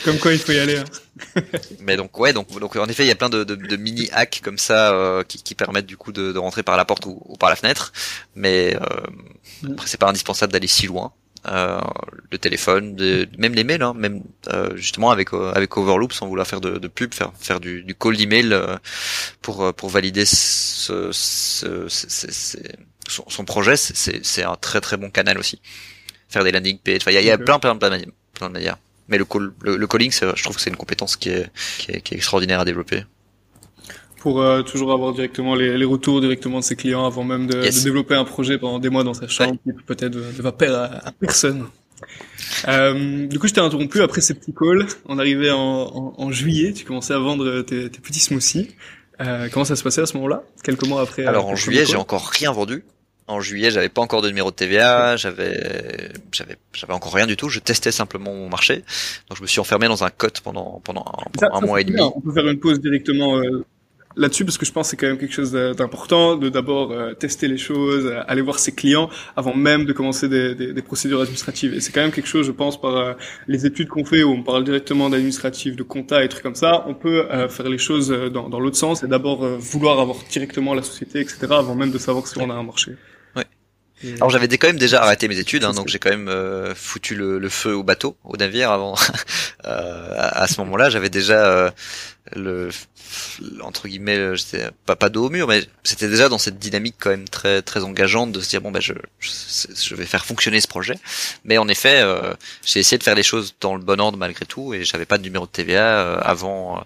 comme quoi il faut y aller. Hein. Mais donc ouais, donc, donc en effet, il y a plein de, de, de mini hacks comme ça euh, qui, qui, permettent du coup de, de, rentrer par la porte ou, ou par la fenêtre. Mais euh, mm. après, c'est pas indispensable d'aller si loin. Euh, le téléphone, de, même les mails, hein, même euh, justement avec euh, avec Overloop sans vouloir faire de, de pub, faire faire du, du call d'email euh, pour pour valider ce, ce, ce, son, son, projet, c'est c'est un très très bon canal aussi. Faire des landing pages, il y a, y a plein, plein plein plein de manières. Mais le call, le, le calling, je trouve que c'est une compétence qui est, qui est, qui est extraordinaire à développer pour euh, toujours avoir directement les, les, retours directement de ses clients avant même de, de, développer un projet pendant des mois dans sa chambre qui peut-être ne va perdre à, personne. Euh, du coup, je t'ai interrompu après ces petits calls. On arrivait en, en, en juillet, tu commençais à vendre tes, tes petits smoothies. Euh, comment ça se passait à ce moment-là? Quelques mois après Alors en juillet, j'ai encore rien vendu. En juillet, j'avais pas encore de numéro de TVA, j'avais, j'avais, j'avais encore rien du tout. Je testais simplement mon marché. Donc je me suis enfermé dans un cote pendant pendant un, mois et demi. On peut faire une pause directement euh, là-dessus parce que je pense que c'est quand même quelque chose d'important de d'abord euh, tester les choses, euh, aller voir ses clients avant même de commencer des, des, des procédures administratives. Et c'est quand même quelque chose, je pense, par euh, les études qu'on fait où on parle directement d'administratif, de compta et trucs comme ça, on peut faire les choses dans, dans l'autre sens et d'abord vouloir avoir directement la société, etc. avant même de savoir si on a un marché. Alors j'avais quand même déjà arrêté mes études, hein, donc j'ai quand même foutu le, le, feu au bateau, au navire avant. euh, à, ce moment-là, j'avais déjà le entre guillemets j'étais pas pas dos au mur mais c'était déjà dans cette dynamique quand même très très engageante de se dire bon ben je je, vais faire fonctionner ce projet. Mais en effet euh, j'ai essayé de faire les choses dans le bon ordre malgré tout et j'avais pas de numéro de TVA euh, avant euh,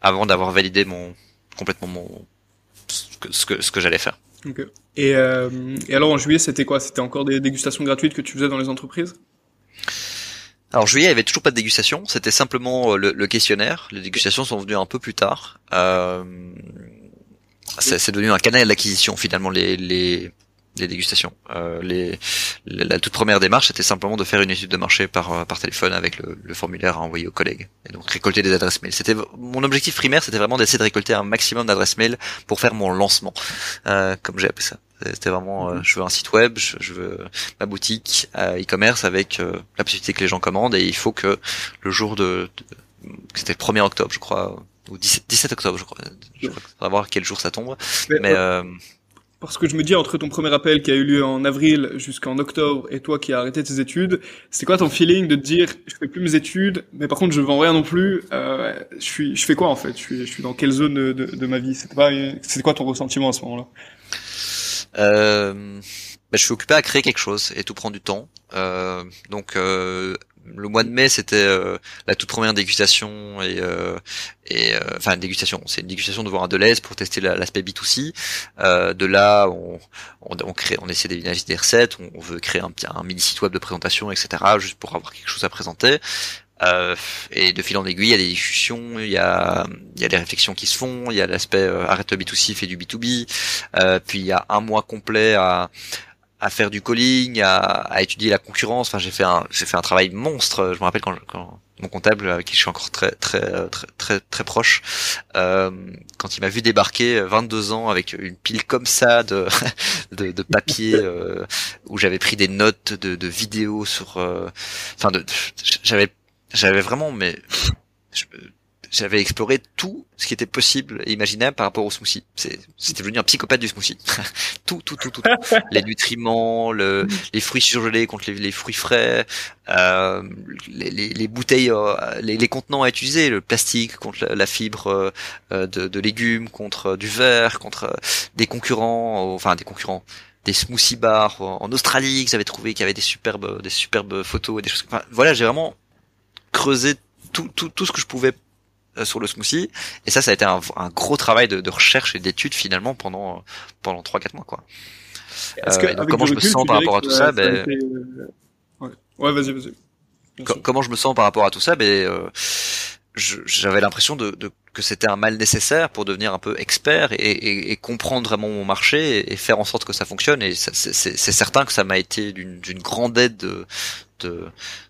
avant d'avoir validé mon complètement mon ce que ce que, j'allais faire. Et, et alors en juillet c'était quoi? C'était encore des dégustations gratuites que tu faisais dans les entreprises? Alors juillet, il y avait toujours pas de dégustation, c'était simplement euh, le, questionnaire. Les dégustations sont venues un peu plus tard. Euh, c'est devenu un canal d'acquisition finalement les, les dégustations. Euh, les, la toute première démarche, c'était simplement de faire une étude de marché par, euh, par téléphone avec le, le, formulaire à envoyer aux collègues et donc récolter des adresses mail. C'était mon objectif primaire, c'était vraiment d'essayer de récolter un maximum d'adresses mail pour faire mon lancement, euh, comme j'ai appelé ça. C'était vraiment, euh, je veux un site web, je, veux ma boutique e-commerce avec euh, la possibilité que les gens commandent et il faut que le jour de, c'était le 1er octobre, je crois, ou 17, 17 octobre, je crois. Je crois va voir quel jour ça tombe. Mais, euh, parce que je me dis entre ton premier appel qui a eu lieu en avril jusqu'en octobre et toi qui as arrêté tes études, c'est quoi ton feeling de te dire je fais plus mes études, mais par contre je vends rien non plus. Euh, je suis, je fais quoi en fait? Je suis, je suis dans quelle zone de, de, ma vie? C'était pas, c'est quoi ton ressentiment à ce moment-là? Euh, bah, Je suis occupé à créer quelque chose et tout prend du temps. Euh, donc euh, le mois de mai, c'était euh, la toute première dégustation et, euh, et euh, enfin dégustation. C'est une dégustation devant un Deleuze pour tester l'aspect B2C. de là, on, on, on, crée, on essaie d'éviter des recettes. On, veut créer un, un mini site web de présentation, etc. Juste pour avoir quelque chose à présenter. Euh, et de fil en aiguille, il y a des discussions, il y a, il y a des réflexions qui se font, il y a l'aspect arrête le B2C, fait du B2B, euh, puis il y a un mois complet à, à faire du calling, à, à étudier la concurrence. Enfin, j'ai fait un, j'ai fait un travail monstre. Je me rappelle quand, quand mon comptable, avec qui je suis encore très, très, très, très, très proche, euh, quand il m'a vu débarquer 22 ans avec une pile comme ça de, de, de papier euh, où j'avais pris des notes de, de vidéos sur, euh, enfin, j'avais, j'avais vraiment, mais j'avais exploré tout ce qui était possible et imaginable par rapport au smoothie. C'était devenu un psychopathe du smoothie. tout, tout, tout, tout, Les nutriments, le, les fruits surgelés contre les, fruits frais, euh, les, les, les, bouteilles, euh, les, les, contenants à utiliser, le plastique contre la, fibre euh, de, de, légumes, contre du verre, contre des concurrents, enfin des concurrents des smoothie bars en Australie que j'avais trouvé qui avaient des superbes des superbes photos et des choses enfin, voilà j'ai vraiment creusé tout, tout, tout ce que je pouvais euh, sur le smoothie. Et ça, ça a été un, un gros travail de, de recherche et d'étude finalement pendant pendant trois quatre mois quoi. Euh, comment je me sens par rapport à tout ça, ben... ouais. ouais vas-y, vas-y. comment je me sens par rapport à tout ça, ben euh, j'avais l'impression de, de, que c'était un mal nécessaire pour devenir un peu expert et, et, et comprendre vraiment mon marché et, faire en sorte que ça fonctionne. Et c'est certain que ça m'a été d'une grande aide de, de,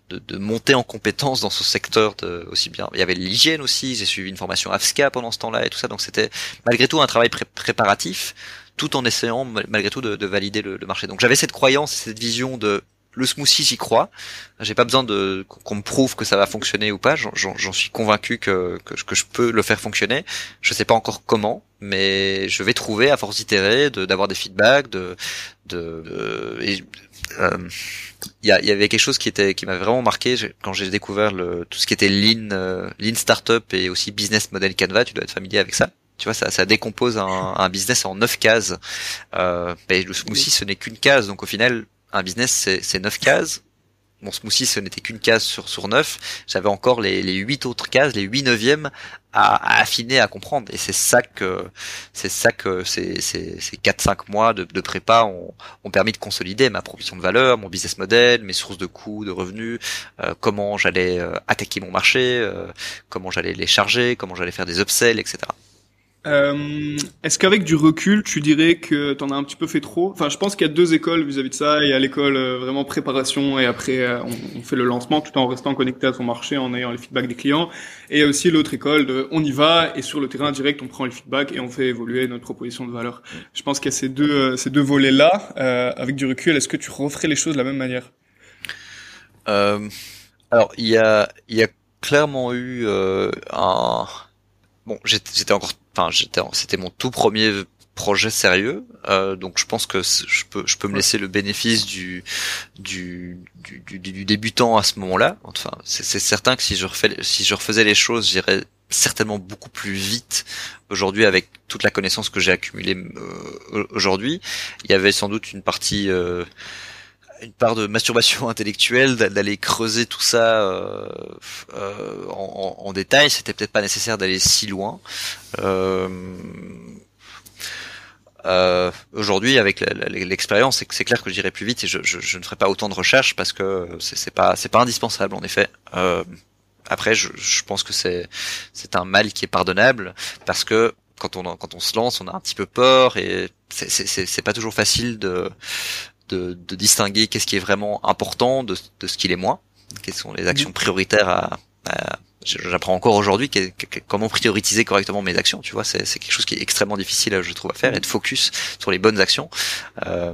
de, de, monter en compétence dans ce secteur de, aussi bien. Il y avait l'hygiène aussi. J'ai suivi une formation AFSCA pendant ce temps-là et tout ça. Donc c'était malgré tout un travail préparatif tout en essayant malgré tout de, de valider le, le, marché. Donc j'avais cette croyance, cette vision de le smoothie, j'y crois. J'ai pas besoin de qu'on me prouve que ça va fonctionner ou pas. J'en suis convaincu que, que, que, je peux le faire fonctionner. Je sais pas encore comment, mais je vais trouver à force d'itérer, d'avoir des feedbacks, de, de, de euh, il y, y, avait quelque chose qui était qui m'avait vraiment marqué quand j'ai découvert le, tout ce qui était lean, euh, lean startup et aussi business model Canva. Tu dois être familier avec ça. Tu vois, ça, ça décompose un, un business en neuf cases. Euh, le smoothie, ce n'est qu'une case, donc au final, un business, c'est neuf cases. Mon smoothie, ce n'était qu'une case sur sur neuf. J'avais encore les les huit autres cases, les huit neuvièmes à, affiner, à comprendre. Et c'est ça que c'est ça que ces ces ces quatre cinq mois de, de prépa ont, ont permis de consolider ma proposition de valeur, mon business model, mes sources de coûts, de revenus, euh, comment j'allais euh, attaquer mon marché, euh, comment j'allais les charger, comment j'allais faire des upsells, etc. Euh, Est-ce qu'avec du recul, tu dirais que t'en as un petit peu fait trop? Enfin, je pense qu'il y a deux écoles vis-à-vis de ça. Il y a l'école euh, vraiment préparation et après euh, on, fait le lancement tout en restant connecté à son marché, en ayant les feedbacks des clients. Et il y a aussi l'autre école de on y va et sur le terrain direct on prend les feedbacks et on fait évoluer notre proposition de valeur. Je pense qu'il y a ces deux ces deux volets là. avec du recul, est-ce que tu referais les choses de la même manière? Alors il y a il y a clairement eu un bon j'étais encore enfin j'étais c'était mon tout premier projet sérieux euh, donc je pense que je peux je peux me laisser le bénéfice du du du, du, débutant à ce moment-là. Enfin c'est certain que si je refais si je refaisais les choses j'irais certainement beaucoup plus vite aujourd'hui avec toute la connaissance que j'ai accumulée euh, aujourd'hui. Il y avait sans doute une partie euh, une part de masturbation intellectuelle, d'aller creuser tout ça euh, euh, en, en, détail. C'était peut-être pas nécessaire d'aller si loin. Euh, euh, Aujourd'hui, avec l'expérience, c'est clair que j'irai plus vite et je, je, je, ne ferai pas autant de recherches parce que c'est pas c'est pas indispensable en effet. Euh, après, je, je, pense que c'est c'est un mal qui est pardonnable parce que quand on quand on se lance, on a un petit peu peur et c'est pas toujours facile de de, de distinguer qu'est-ce qui est vraiment important de, de ce qui est moins, quelles sont les actions mhm. prioritaires à, j'apprends encore aujourd'hui comment prioriser correctement mes actions. Tu vois, c'est quelque chose qui est extrêmement difficile, je trouve, à faire, être focus sur les bonnes actions. Euh,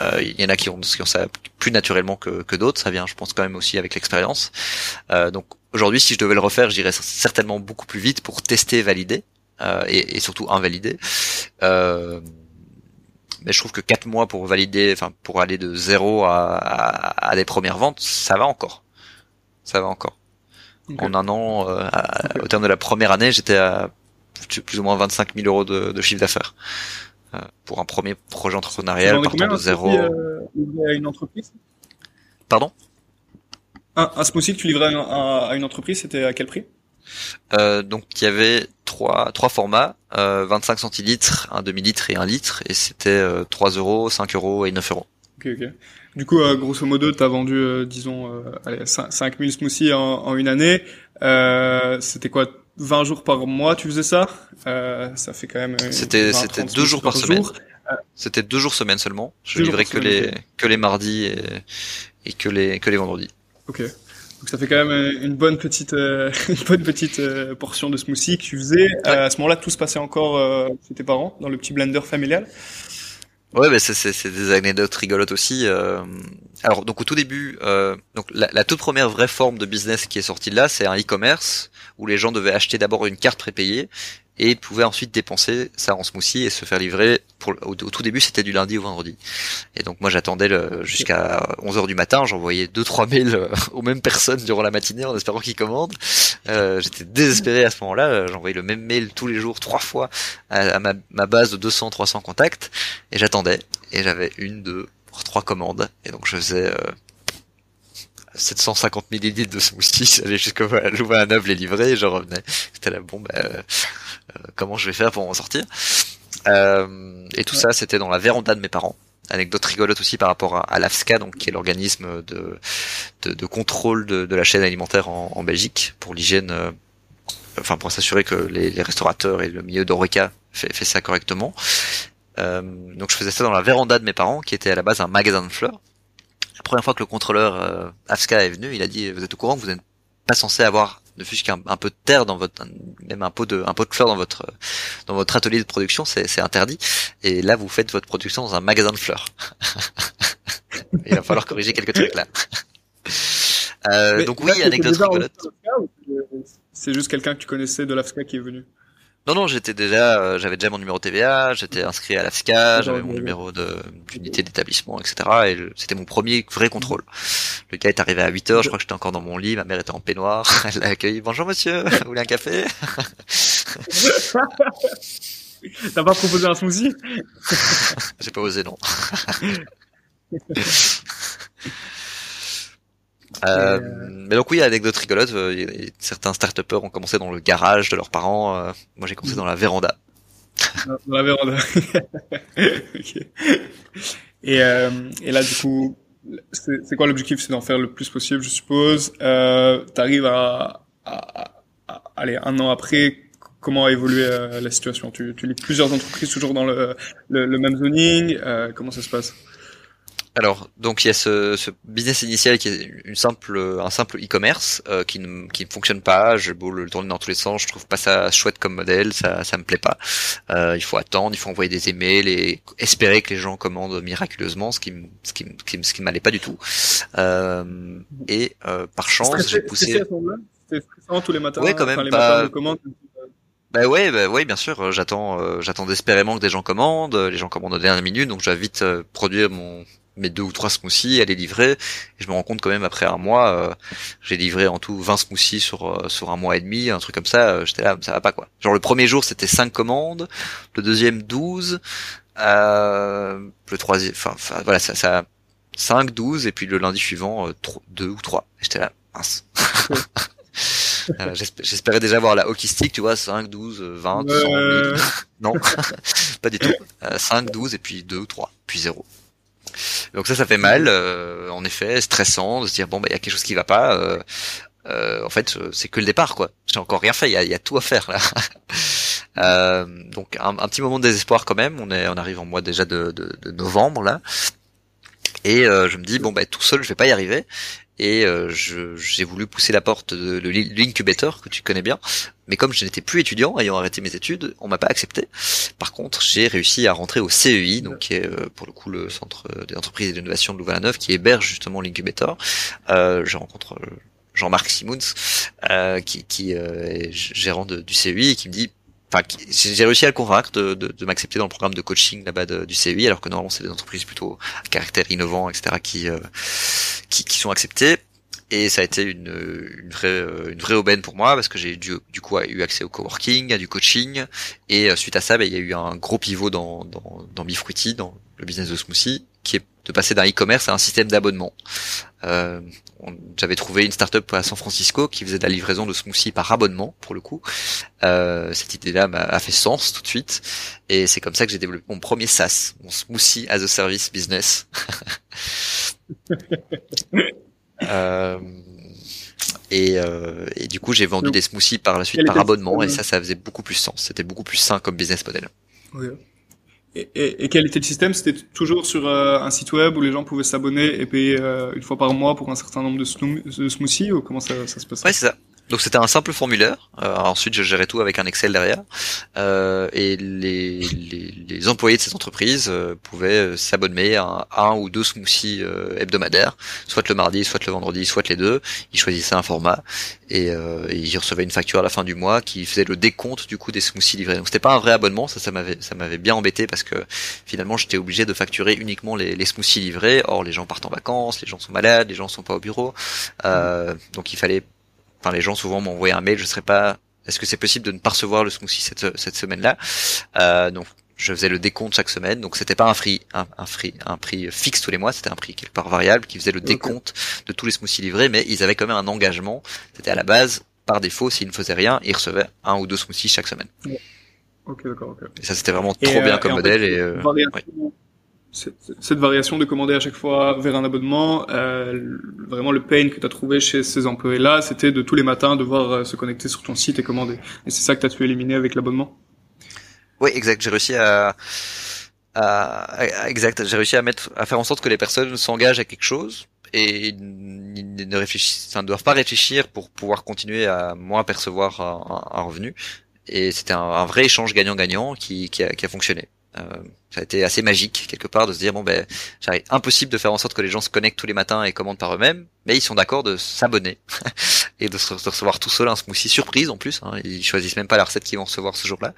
euh, il y en a qui ont, qui ont ça plus naturellement que, que d'autres. Ça vient, je pense, quand même aussi avec l'expérience. Euh, donc aujourd'hui, si je devais le refaire, j'irais certainement beaucoup plus vite pour tester, valider euh, et, et, surtout invalider. Euh, mais je trouve que 4 mois pour valider, enfin pour aller de zéro à, à, à, des premières ventes, ça va encore. Ça va encore. En un an, euh, au terme de la première année, j'étais à plus ou moins 25 000 euros de, de chiffre d'affaires euh, pour un premier projet entrepreneurial partant de zéro. À une entreprise? Pardon? Un, un smoothie que tu livrais à, à une entreprise, c'était à quel prix? Euh, donc il y avait trois trois formats, euh, 25 centilitres, un demi litre et un litre, et c'était euh, 3 euros, 5 euros et 9 euros. Ok ok. Du coup, euh, grosso modo, tu as vendu, euh, disons, euh, allez, 5000 smoothies en, en, une année. c'était quoi 20 jours par mois, tu faisais ça? Ça fait quand même. C'était c'était deux jours par, semaine. C'était deux jours semaine seulement. Je livrais que les que les mardis et, et que les que les vendredis. Ok. Donc ça fait quand même euh, une bonne petite, euh, une bonne petite euh, portion de smoothie que tu faisais. à ce moment-là, tout se passait encore chez tes parents, dans le petit blender familial? Ouais, mais c'est des anecdotes rigolotes aussi. Alors donc au tout début, donc la, la, toute première vraie forme de business qui est sortie de là, c'est un e-commerce où les gens devaient acheter d'abord une carte prépayée et pouvait ensuite dépenser ça en smoothie et se faire livrer pour au, tout début c'était du lundi au vendredi. Et donc moi j'attendais jusqu'à 11h du matin j'envoyais deux trois mails euh, aux mêmes personnes durant la matinée en espérant qu'ils commandent. Euh, j'étais désespéré à ce moment-là j'envoyais le même mail tous les jours trois fois à, ma, ma, base de 200 300 contacts et j'attendais et j'avais une deux trois commandes. Et donc je faisais euh, 750 millilitres de smoothie, j'allais jusqu'à Louvain-la-Neuve les livrer et je revenais. C'était la bombe. Euh, euh, comment je vais faire pour en sortir? Euh, Et tout ça, c'était dans la véranda de mes parents. Anecdote rigolote aussi par rapport à, l'AFSCA, donc qui est l'organisme de, de, de, contrôle de, de, la chaîne alimentaire en, en Belgique pour l'hygiène, euh, enfin pour s'assurer que les, les, restaurateurs et le milieu d'Oreca fait, fait ça correctement. Euh, donc je faisais ça dans la véranda de mes parents, qui était à la base un magasin de fleurs. La première fois que le contrôleur euh, AFSCA est venu, il a dit vous êtes au courant que vous n'êtes pas censé avoir ne fût-ce qu'un un peu de terre dans votre, même un pot de, un pot de fleurs dans votre, dans votre atelier de production, c'est interdit. Et là, vous faites votre production dans un magasin de fleurs. Il va falloir corriger quelques trucs là. Euh, donc oui, anecdote rigolote. C'est juste quelqu'un que tu connaissais de l'AFSCA qui est venu? Non, non, j'étais déjà, euh, j'avais déjà mon numéro TVA, j'étais inscrit à l'AFSCA, j'avais mon numéro d'unité d'établissement, etc. Et c'était mon premier vrai contrôle. Le gars est arrivé à 8 heures, je crois que j'étais encore dans mon lit, ma mère était en peignoir, elle l'a accueilli. Bonjour monsieur, vous voulez un café? T'as pas proposé un smoothie? J'ai pas osé, non. Euh, mais donc oui, anecdote rigolote, euh, certains start ont commencé dans le garage de leurs parents. Euh, moi, j'ai commencé dans la véranda. Dans la véranda. et, euh, et là, du coup, c'est quoi l'objectif? C'est d'en faire le plus possible, je suppose. Euh, T'arrives à, à, à, aller un an après. Comment a évolué la situation? Tu, tu lis plusieurs entreprises toujours dans le, le, le même zoning. comment ça se passe? Alors, donc il y a ce, ce, business initial qui est une simple, un simple e-commerce euh, qui, ne, qui ne fonctionne pas. Je beau le tourner dans tous les sens, je trouve pas ça chouette comme modèle, ça, ça me plaît pas. Euh, il faut attendre, il faut envoyer des emails et espérer que les gens commandent miraculeusement, ce qui, ce qui, ce qui, m'allait pas du tout. Euh, et euh, par chance, j'ai poussé. C'est stressant tous les matins. Ouais, quand même les pas. de commande. Bah ouais, bah ouais, bien sûr. J'attends, j'attends désespérément que des gens commandent. Les gens commandent au dernière minute, donc je vais vite produire mon mes deux ou trois smoothies, elle est livrée. Et je me rends compte quand même après un mois, euh, j'ai livré en tout 20 smoothies sur euh, sur un mois et demi, un truc comme ça. Euh, j'étais là, ça va pas quoi. Genre le premier jour c'était 5 commandes, le deuxième 12, le troisième, enfin voilà ça, ça 5, 12 et puis le lundi suivant 2 ou 3. J'étais là, mince. J'espérais déjà voir la hockey stick, tu vois, 5, 12, 20, 100, 1000. Non, pas du tout. 5, 12 et puis 2 ou 3, puis 0. Donc ça, ça fait mal, euh, en effet, stressant de se dire bon, bah il y a quelque chose qui va pas. Euh, euh, en fait, c'est que le départ, quoi. J'ai encore rien fait, il y a, tout à faire là. donc un, petit moment de désespoir quand même. On est, on arrive en mois déjà de, de, de novembre là, et je me dis bon, bah tout seul, je vais pas y arriver et euh, j'ai voulu pousser la porte de, l'incubateur que tu connais bien, mais comme je n'étais plus étudiant, ayant arrêté mes études, on m'a pas accepté. Par contre, j'ai réussi à rentrer au CEI, donc qui est euh, pour le coup le centre des entreprises et d'innovation de Louvain-la-Neuve, qui héberge justement l'incubateur. Euh, je rencontre euh, Jean-Marc Simons, euh, qui, qui est gérant du CEI, et qui me dit enfin j'ai réussi à le convaincre de, de, de m'accepter dans le programme de coaching là-bas du CEI alors que normalement c'est des entreprises plutôt à caractère innovant etc qui euh, qui, qui, sont acceptés. Et ça a été une, une vraie euh, une vraie aubaine pour moi parce que j'ai du, du coup eu accès au coworking, à du coaching et euh, suite à ça, bah, il y a eu un gros pivot dans dans, dans Bifruity, dans le business de smoothie, qui est de passer d'un e-commerce à un système d'abonnement. Euh, J'avais trouvé une startup à San Francisco qui faisait de la livraison de smoothies par abonnement pour le coup. Euh, cette idée-là m'a fait sens tout de suite et c'est comme ça que j'ai développé mon premier SaaS, mon smoothie as a service business. Euh, et, euh, et, du coup, j'ai vendu des smoothies par la suite par abonnement et ça, ça faisait beaucoup plus sens. C'était beaucoup plus sain comme business model. Oui. Et, quel était le système? C'était toujours sur euh, un site web où les gens pouvaient s'abonner et payer euh, une fois par mois pour un certain nombre de, de smoothies ou comment ça, ça se passait Ouais, c'est ça. Donc c'était un simple formulaire. Euh, ensuite, je gérais tout avec un Excel derrière. Euh, et les, les, les, employés de cette entreprise euh, pouvaient euh, s'abonner à un, ou deux smoothies euh, hebdomadaires, soit le mardi, soit le vendredi, soit les deux. Ils choisissaient un format et, et ils recevaient une facture à la fin du mois qui faisait le décompte du coup des smoothies livrés. Donc c'était pas un vrai abonnement, ça, ça m'avait, ça m'avait bien embêté parce que finalement j'étais obligé de facturer uniquement les, les smoothies livrés. Or les gens partent en vacances, les gens sont malades, les gens sont pas au bureau, donc il fallait enfin les gens souvent m'envoyaient un mail, je serais pas, est-ce que c'est possible de ne pas recevoir le smoothie cette, cette semaine-là? Euh, Donc je faisais le décompte chaque semaine, donc c'était pas un free, un, un, free, un prix fixe tous les mois, c'était un prix quelque part variable qui faisait le décompte de tous les smoothies livrés, mais ils avaient quand même un engagement. C'était à la base, par défaut, s'ils ne faisaient rien, ils recevaient un ou deux smoothies chaque semaine. Ok, d'accord, ok. Et ça c'était vraiment trop bien euh, comme modèle et euh, cette, variation de commander à chaque fois vers un abonnement, euh, vraiment le pain que tu as trouvé chez ces employés-là, c'était de tous les matins devoir euh, se connecter sur ton site et commander. Et c'est ça que tu as pu éliminer avec l'abonnement? Oui, exact. J'ai réussi à, à, exact. J'ai réussi à mettre, à faire en sorte que les personnes s'engagent à quelque chose et ils ne réfléchissent, ne doivent pas réfléchir pour pouvoir continuer à moins percevoir un, revenu. Et c'était un, vrai échange gagnant-gagnant qui, qui, a, qui a fonctionné. Euh, ça a été assez magique quelque part de se dire bon ben j'arrive impossible de faire en sorte que les gens se connectent tous les matins et commandent par eux-mêmes, mais ils sont d'accord de s'abonner et de, se, recevoir tout seul un smoothie surprise en plus. Hein. Ils choisissent même pas la recette qu'ils vont recevoir ce jour-là.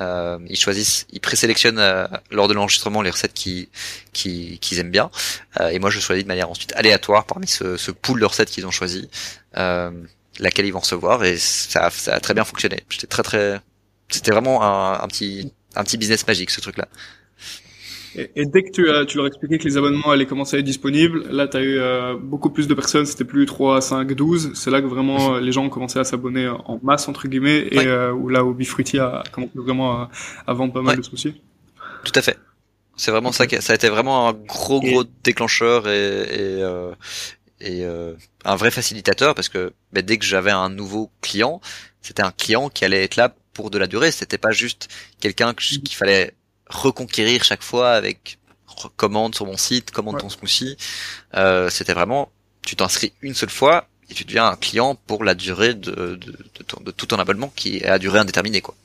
Euh, ils choisissent, ils présélectionnent euh, lors de l'enregistrement les recettes qui qu'ils aiment bien. Euh, et moi je choisis de manière ensuite aléatoire parmi ce, ce pool de recettes qu'ils ont choisi, euh, laquelle ils vont recevoir et ça, ça a très bien fonctionné. J'étais très très, c'était vraiment un, un petit un petit business magique ce truc-là. Et, dès que tu, as, tu leur expliqué que les abonnements allaient commencer à être disponibles, là tu as eu euh, beaucoup plus de personnes, c'était plus 3, 5, 12, c'est là que vraiment euh, les gens ont commencé à s'abonner en masse entre guillemets et euh, où là Bifruity a commencé vraiment à, vendre pas mal de soucis. Tout à fait. C'est vraiment ça qui ça a été vraiment un gros gros déclencheur et, et, et un vrai facilitateur parce que bah, dès que j'avais un nouveau client, c'était un client qui allait être là pour de la durée. C'était pas juste quelqu'un qu'il fallait reconquérir chaque fois avec commande sur mon site, commande ton smoothie. Euh, c'était vraiment, tu t'inscris une seule fois et tu deviens un client pour la durée de, de, de, tout ton abonnement qui est à durée indéterminée. Quoi.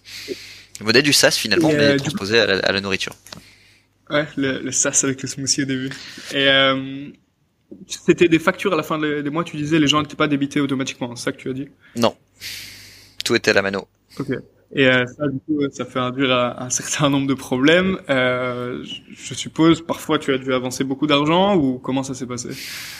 Le modèle du SaaS finalement, mais euh, transposé à la, nourriture. Ouais, le, le, SaaS avec le smoothie au début. Et euh, c'était des factures à la fin des mois, tu disais les gens n'étaient pas débités automatiquement, c'est ça que tu as dit? Non, tout était à la mano. Ok. Et euh, ça, du coup, ça fait induire un, certain nombre de problèmes. Euh, je suppose, parfois, tu as dû avancer beaucoup d'argent ou comment ça s'est passé?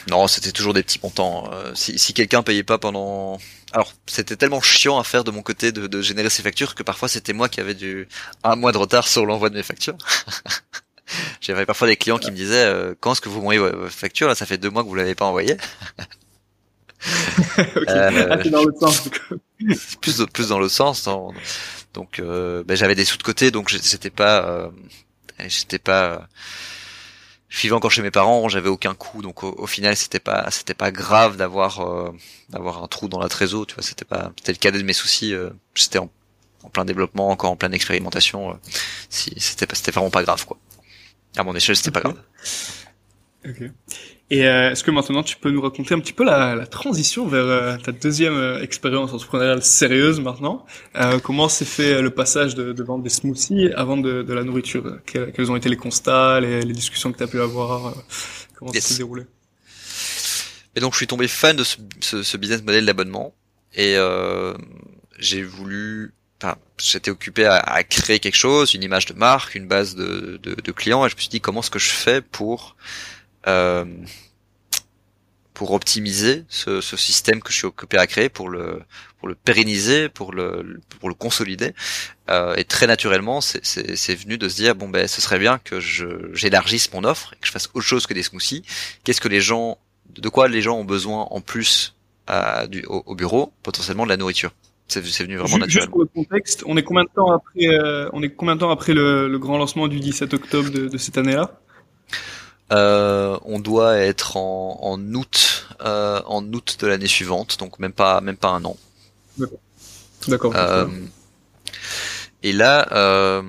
Non, c'était toujours des petits montants. Euh, si, si quelqu'un payait pas pendant, alors c'était tellement chiant à faire de mon côté de, de générer ces factures que parfois c'était moi qui avais du un mois de retard sur l'envoi de mes factures. J'avais parfois des clients qui me disaient euh, quand est-ce que vous m'envoyez vos factures là? Ça fait deux mois que vous l'avez pas envoyé. okay. euh, ah, dans l'autre sens. plus plus dans l'autre sens. Donc euh, ben, j'avais des sous de côté, donc j'étais pas, euh, j'étais pas. je vivais encore chez mes parents, j'avais aucun coût, donc au, final c'était pas c'était pas grave d'avoir euh, d'avoir un trou dans la trésor, tu vois, c'était pas c'était le cadet de mes soucis, euh, j'étais en, en, plein développement, encore en pleine expérimentation, si c'était pas c'était vraiment pas grave quoi. À mon échelle, c'était pas grave. Ok. Et euh, est-ce que maintenant tu peux nous raconter un petit peu la, la transition vers euh, ta deuxième euh, expérience entrepreneuriale sérieuse maintenant? Comment s'est fait le passage de, de, vendre des smoothies à vendre de, la nourriture? Quels, ont été les constats, les, les discussions que tu as pu avoir Comment ça s'est déroulé? Et donc je suis tombé fan de ce, ce, ce business model d'abonnement. Et j'ai voulu Enfin, j'étais occupé à, à, créer quelque chose, une image de marque, une base de, de, de clients, et je me suis dit comment est-ce que je fais pour euh, pour optimiser ce, ce, système que je suis occupé à créer, pour le pour le pérenniser, pour le pour le consolider. Euh, et très naturellement, c'est venu de se dire bon ben ce serait bien que je j'élargisse mon offre et que je fasse autre chose que des smoothies. Qu'est-ce que les gens, de quoi les gens ont besoin en plus à, du, au, bureau, potentiellement de la nourriture. C'est venu vraiment naturellement. Juste pour le contexte, on est combien de temps après, euh, on est combien de temps après le, le, grand lancement du 17 octobre de, de cette année-là? Euh, on doit être en, en août, euh, en août de l'année suivante, donc même pas, même pas un an. D'accord. Euh, et là, euh,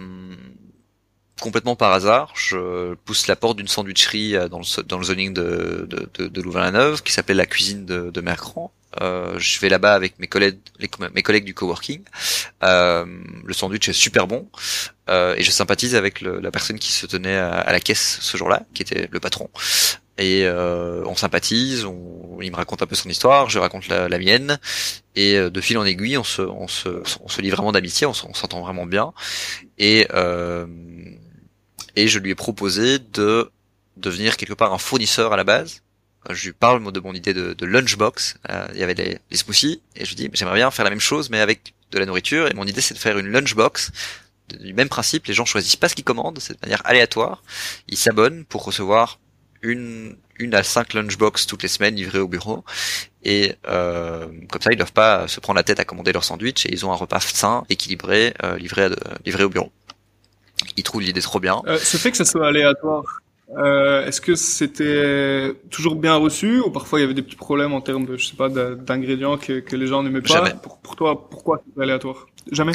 complètement par hasard, je pousse la porte d'une sandwicherie dans le, dans le zoning de, de, de, de Louvain-la-Neuve qui s'appelle la cuisine de, de Mercran. Euh, je vais là-bas avec mes collègues, mes collègues du coworking. Euh, le sandwich est super bon euh, et je sympathise avec la personne qui se tenait à, la caisse ce jour-là, qui était le patron. Et euh, on sympathise, on, il me raconte un peu son histoire, je raconte la, mienne, et euh, de fil en aiguille, on se, on se, on se lit vraiment d'amitié, on, s'entend vraiment bien. Et euh, et je lui ai proposé de devenir quelque part un fournisseur à la base je lui parle de mon idée de, de lunchbox, euh, il y avait des, smoothies, et je lui dis j'aimerais bien faire la même chose mais avec de la nourriture, et mon idée c'est de faire une lunchbox du même principe, les gens choisissent pas ce qu'ils commandent, c'est de manière aléatoire, ils s'abonnent pour recevoir une, une à cinq lunchbox toutes les semaines livrées au bureau, et euh, comme ça ils doivent pas se prendre la tête à commander leur sandwich, et ils ont un repas sain, équilibré, euh, livré, livré au bureau. Ils trouvent l'idée trop bien. Euh, ce fait que ça soit aléatoire, euh, Est-ce que c'était toujours bien reçu ou parfois il y avait des petits problèmes en termes de, je sais pas, d'ingrédients que, que, les gens n'aimaient pas? Jamais. Pour, pour toi, pourquoi c'était aléatoire? Jamais?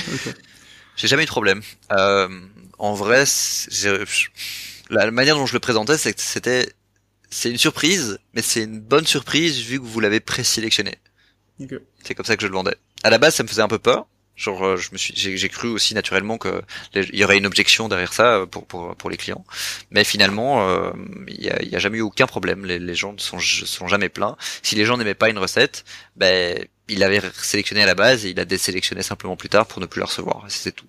J'ai jamais eu de problème. Euh, en vrai, la manière dont je le présentais, c'était c'est une surprise, mais c'est une bonne surprise vu que vous l'avez présélectionné. Ok. C'est comme ça que je le vendais. À la base, ça me faisait un peu peur. Genre, euh, je me suis, j'ai j'ai cru aussi naturellement que les- il y aurait une objection derrière ça euh, pour pour pour les clients. Mais finalement, euh, il y a, y a jamais eu aucun problème. Les, les gens ne sont sont jamais plaints. Si les gens n'aimaient pas une recette, ben il l'avait sélectionné à la base et il a désélectionné simplement plus tard pour ne plus la recevoir. C'est tout.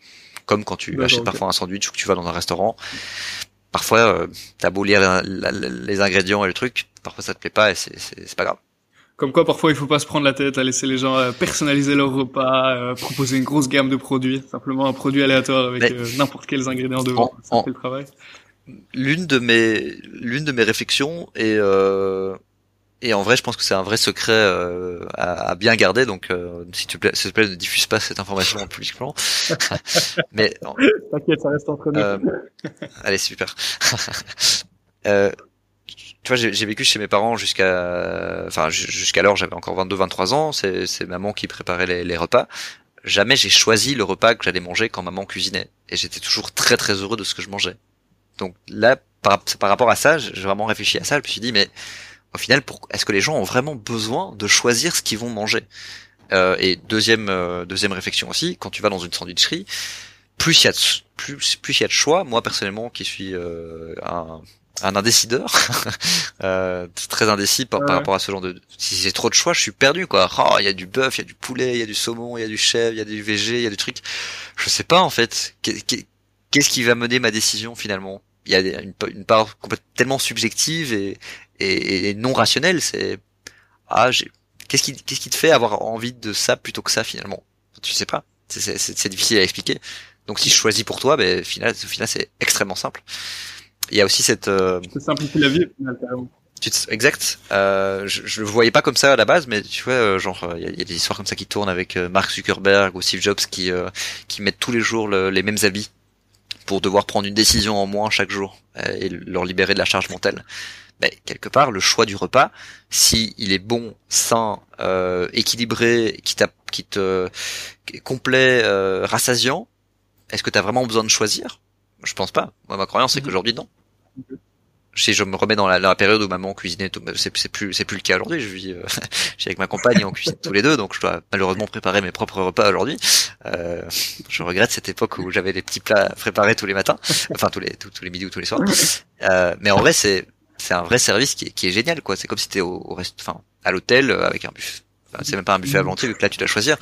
Comme quand tu achètes parfois un sandwich ou que tu vas dans un restaurant. Parfois, euh, t'as beau lire la- la- la- les ingrédients et le truc, parfois ça te plaît pas et c'est c'est c'est pas grave. Comme quoi, parfois, il faut pas se prendre la tête à laisser les gens euh, personnaliser leur repas, euh, proposer une grosse gamme de produits, simplement un produit aléatoire avec euh, n'importe quels ingrédients devant. En- ça en- fait le travail. l'une de mes l'une de mes réflexions et euh, et en vrai je pense que c'est un vrai secret euh, à, à bien garder donc euh, s'il te plaît s'il te plaît ne diffuse pas cette information publiquement mais T'inquiète, ça reste entre nous. euh, allez super euh, tu vois j'ai vécu chez mes parents jusqu'à enfin ju- jusqu'alors j'avais encore 22 23 ans. C'est maman qui préparait les, les repas. Jamais j'ai choisi le repas que j'allais manger quand maman cuisinait. Et j'étais toujours très très heureux de ce que je mangeais. Donc là, par, par rapport à ça, j'ai vraiment réfléchi à ça. Je me suis dit, mais au final, est-ce que les gens ont vraiment besoin de choisir ce qu'ils vont manger? Euh, Et deuxième euh, deuxième réflexion aussi, quand tu vas dans une sandwicherie, plus il y a de, plus plus il y a de choix. Moi personnellement, qui suis euh, un un indécideur, euh, très indécis par, rapport à ce genre de. Si j'ai trop de choix, je suis perdu quoi. Oh, il y a du bœuf, il y a du poulet, il y a du saumon, il y a du chèvre, il y a du VG, il y a du truc. Je sais pas en fait. Qu'est- qu'est- Qu'est-ce qui va mener ma décision finalement? Il y a une, une part complètement tellement subjective et, et, et non rationnelle. C'est ah, j'ai qu'est-ce qui qu'est-ce qui te fait avoir envie de ça plutôt que ça finalement? Tu sais pas. C'est- difficile à expliquer. Donc si je choisis pour toi, ben final, au final c'est extrêmement simple. Il y a aussi cette euh, Tu peux simplifier la vie, exact. Euh, je, je le voyais pas comme ça à la base, mais tu vois, euh, genre, euh, il y, a- il y a des histoires comme ça qui tournent avec euh, Mark Zuckerberg ou Steve Jobs qui euh, qui mettent tous les jours le- les mêmes habits pour devoir prendre une décision en moins chaque jour et leur libérer de la charge mentale. Ben, quelque part, le choix du repas, si il est bon, sain, euh, équilibré, qui, t'a- qui te complet, euh, rassasiant, est-ce que tu as vraiment besoin de choisir? Je pense pas. Moi, ma croyance, c'est Mhm. qu'aujourd'hui, non. Si je me remets dans la, la période où maman cuisinait, tout- c'est plus c'est plus le cas aujourd'hui. Je vis, euh, suis avec ma compagne et on cuisine tous les deux, donc je dois malheureusement préparer mes propres repas aujourd'hui. Euh, je regrette cette époque où j'avais les petits plats préparés tous les matins, enfin tous les tous, tous les midis ou tous les soirs. Euh, mais en vrai, c'est c'est un vrai service qui est, qui est génial, quoi. C'est comme si t'étais au, au rest, enfin à l'hôtel euh, avec un buffet. C'est même pas un buffet à volonté vu que là tu dois choisir.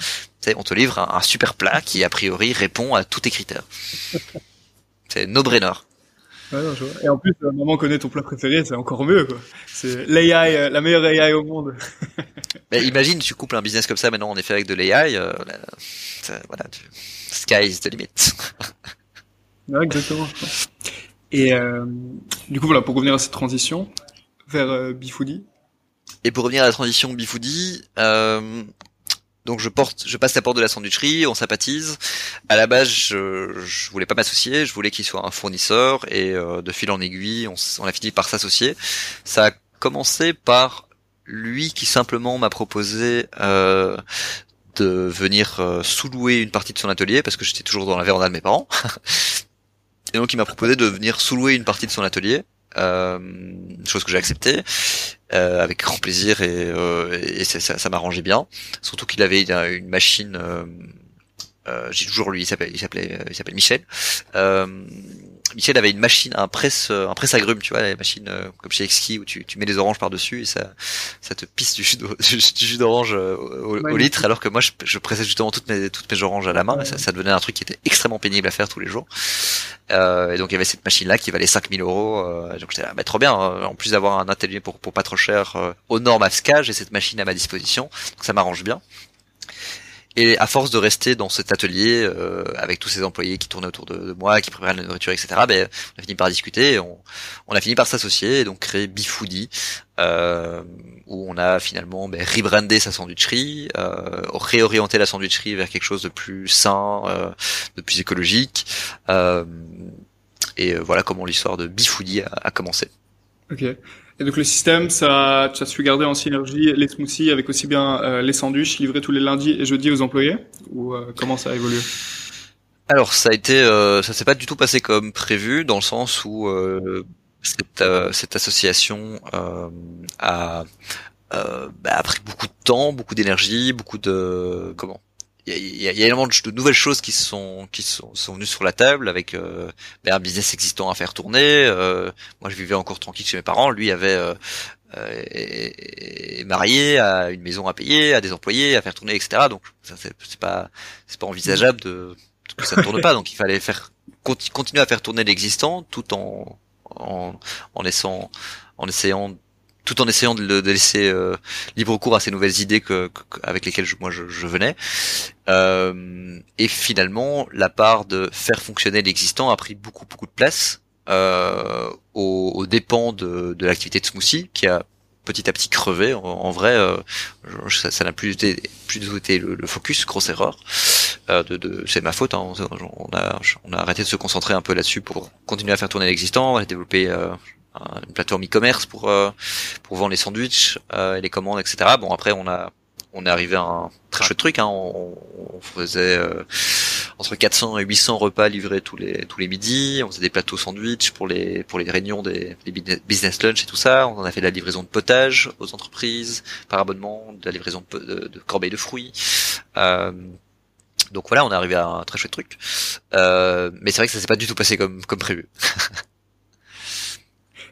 On te livre un, un super plat qui a priori répond à tous tes critères. C'est no brainer. Ouais, non, je vois. Et en plus, euh, maman connaît ton plat préféré, c'est encore mieux, quoi. C'est l'AI, euh, la meilleure AI au monde. Mais imagine, tu couples un business comme ça maintenant, en effet, avec de l'AI, euh, voilà, tu... sky is the limit. Ouais, exactement. Et euh, du coup, voilà, pour revenir à cette transition vers euh, Bifoodie. Et pour revenir à la transition Bifoodie, euh, donc je porte, je passe la porte de la sandwicherie, on sympathise. À la base, je, je voulais pas m'associer, je voulais qu'il soit un fournisseur, et euh, de fil en aiguille, on, a fini par s'associer. Ça a commencé par lui qui simplement m'a proposé euh, de venir euh, sous-louer une partie de son atelier parce que j'étais toujours dans la véranda de mes parents. et donc il m'a proposé de venir sous-louer une partie de son atelier, chose que j'ai acceptée euh, avec grand plaisir et, euh, et ça, ça, m'arrangeait bien. Surtout qu'il avait une, machine. Euh, euh, j'ai toujours lui, il s'appelle, il s'appelait, il s'appelle Michel. Euh, Michel avait une machine, un presse, un presse agrumes, tu vois, les machines euh, comme chez Exki où tu, tu mets des oranges par dessus et ça, ça te pisse du jus, d'o- du jus d'orange euh, au, litre, alors que moi je, je pressais justement toutes mes toutes mes oranges à la main et ça, ça devenait un truc qui était extrêmement pénible à faire tous les jours. Euh, et donc il y avait cette machine là qui valait 5000 euros. Euh, donc j'étais là, bah, trop bien. hein. En plus d'avoir un atelier pour pour pas trop cher euh, aux normes AFSCA, j'ai cette machine à ma disposition, donc ça m'arrange bien. Et à force de rester dans cet atelier euh, avec tous ces employés qui tournaient autour de, moi, qui préparaient la nourriture, etc., ben, on a fini par discuter, on, on a fini par s'associer et donc créer Bifoodie, euh, où on a finalement ben, rebrandé sa sandwicherie, euh, réorienté la sandwicherie vers quelque chose de plus sain, euh, de plus écologique. Euh, et euh, voilà comment l'histoire de Bifoodie a, a commencé. Ok. Et donc le système, ça, as su garder en synergie les smoothies avec aussi bien euh, les sandwichs livrés tous les lundis et jeudis aux employés? Ou euh, comment ça a évolué? Alors ça a été, euh, ça s'est pas du tout passé comme prévu dans le sens où euh, cette, cette association a, bah, a pris beaucoup de temps, beaucoup d'énergie, beaucoup de comment il y a, y a, énormément de, nouvelles choses qui sont qui sont, sont venues sur la table avec euh, ben, un business existant à faire tourner. Euh, moi, je vivais encore tranquille chez mes parents. Lui avait euh, euh est, marié, a une maison à payer, a des employés à faire tourner, etc. Donc c'est pas c'est pas envisageable de que ça ne tourne pas. Donc il fallait faire continuer à faire tourner l'existant tout en en en laissant en essayant tout en essayant de, laisser euh, libre cours à ces nouvelles idées que, avec lesquelles je, moi je, venais. Euh, et finalement, la part de faire fonctionner l'existant a pris beaucoup beaucoup de place euh, aux, dépens de, l'activité de Smoothie, qui a petit à petit crevé. En, vrai, euh, ça n'a plus été, plus été le, focus, grosse erreur. Euh, c'est ma faute. Hein. On, a, on a arrêté de se concentrer un peu là-dessus pour continuer à faire tourner l'existant. Développé euh, une plateforme e-commerce pour euh, pour vendre les sandwichs euh, et les commandes, etc. Bon après on a on est arrivé à un très chouette truc. Hein. On, on, faisait euh, entre 400 et 800 repas livrés tous les tous les midis. On faisait des plateaux sandwich pour les pour les réunions des, business lunch et tout ça. On en a fait de la livraison de potage aux entreprises par abonnement, de la livraison de, de, de corbeilles de fruits. Euh, donc voilà, on est arrivé à un très chouette truc. Euh, mais c'est vrai que ça s'est pas du tout passé comme comme prévu.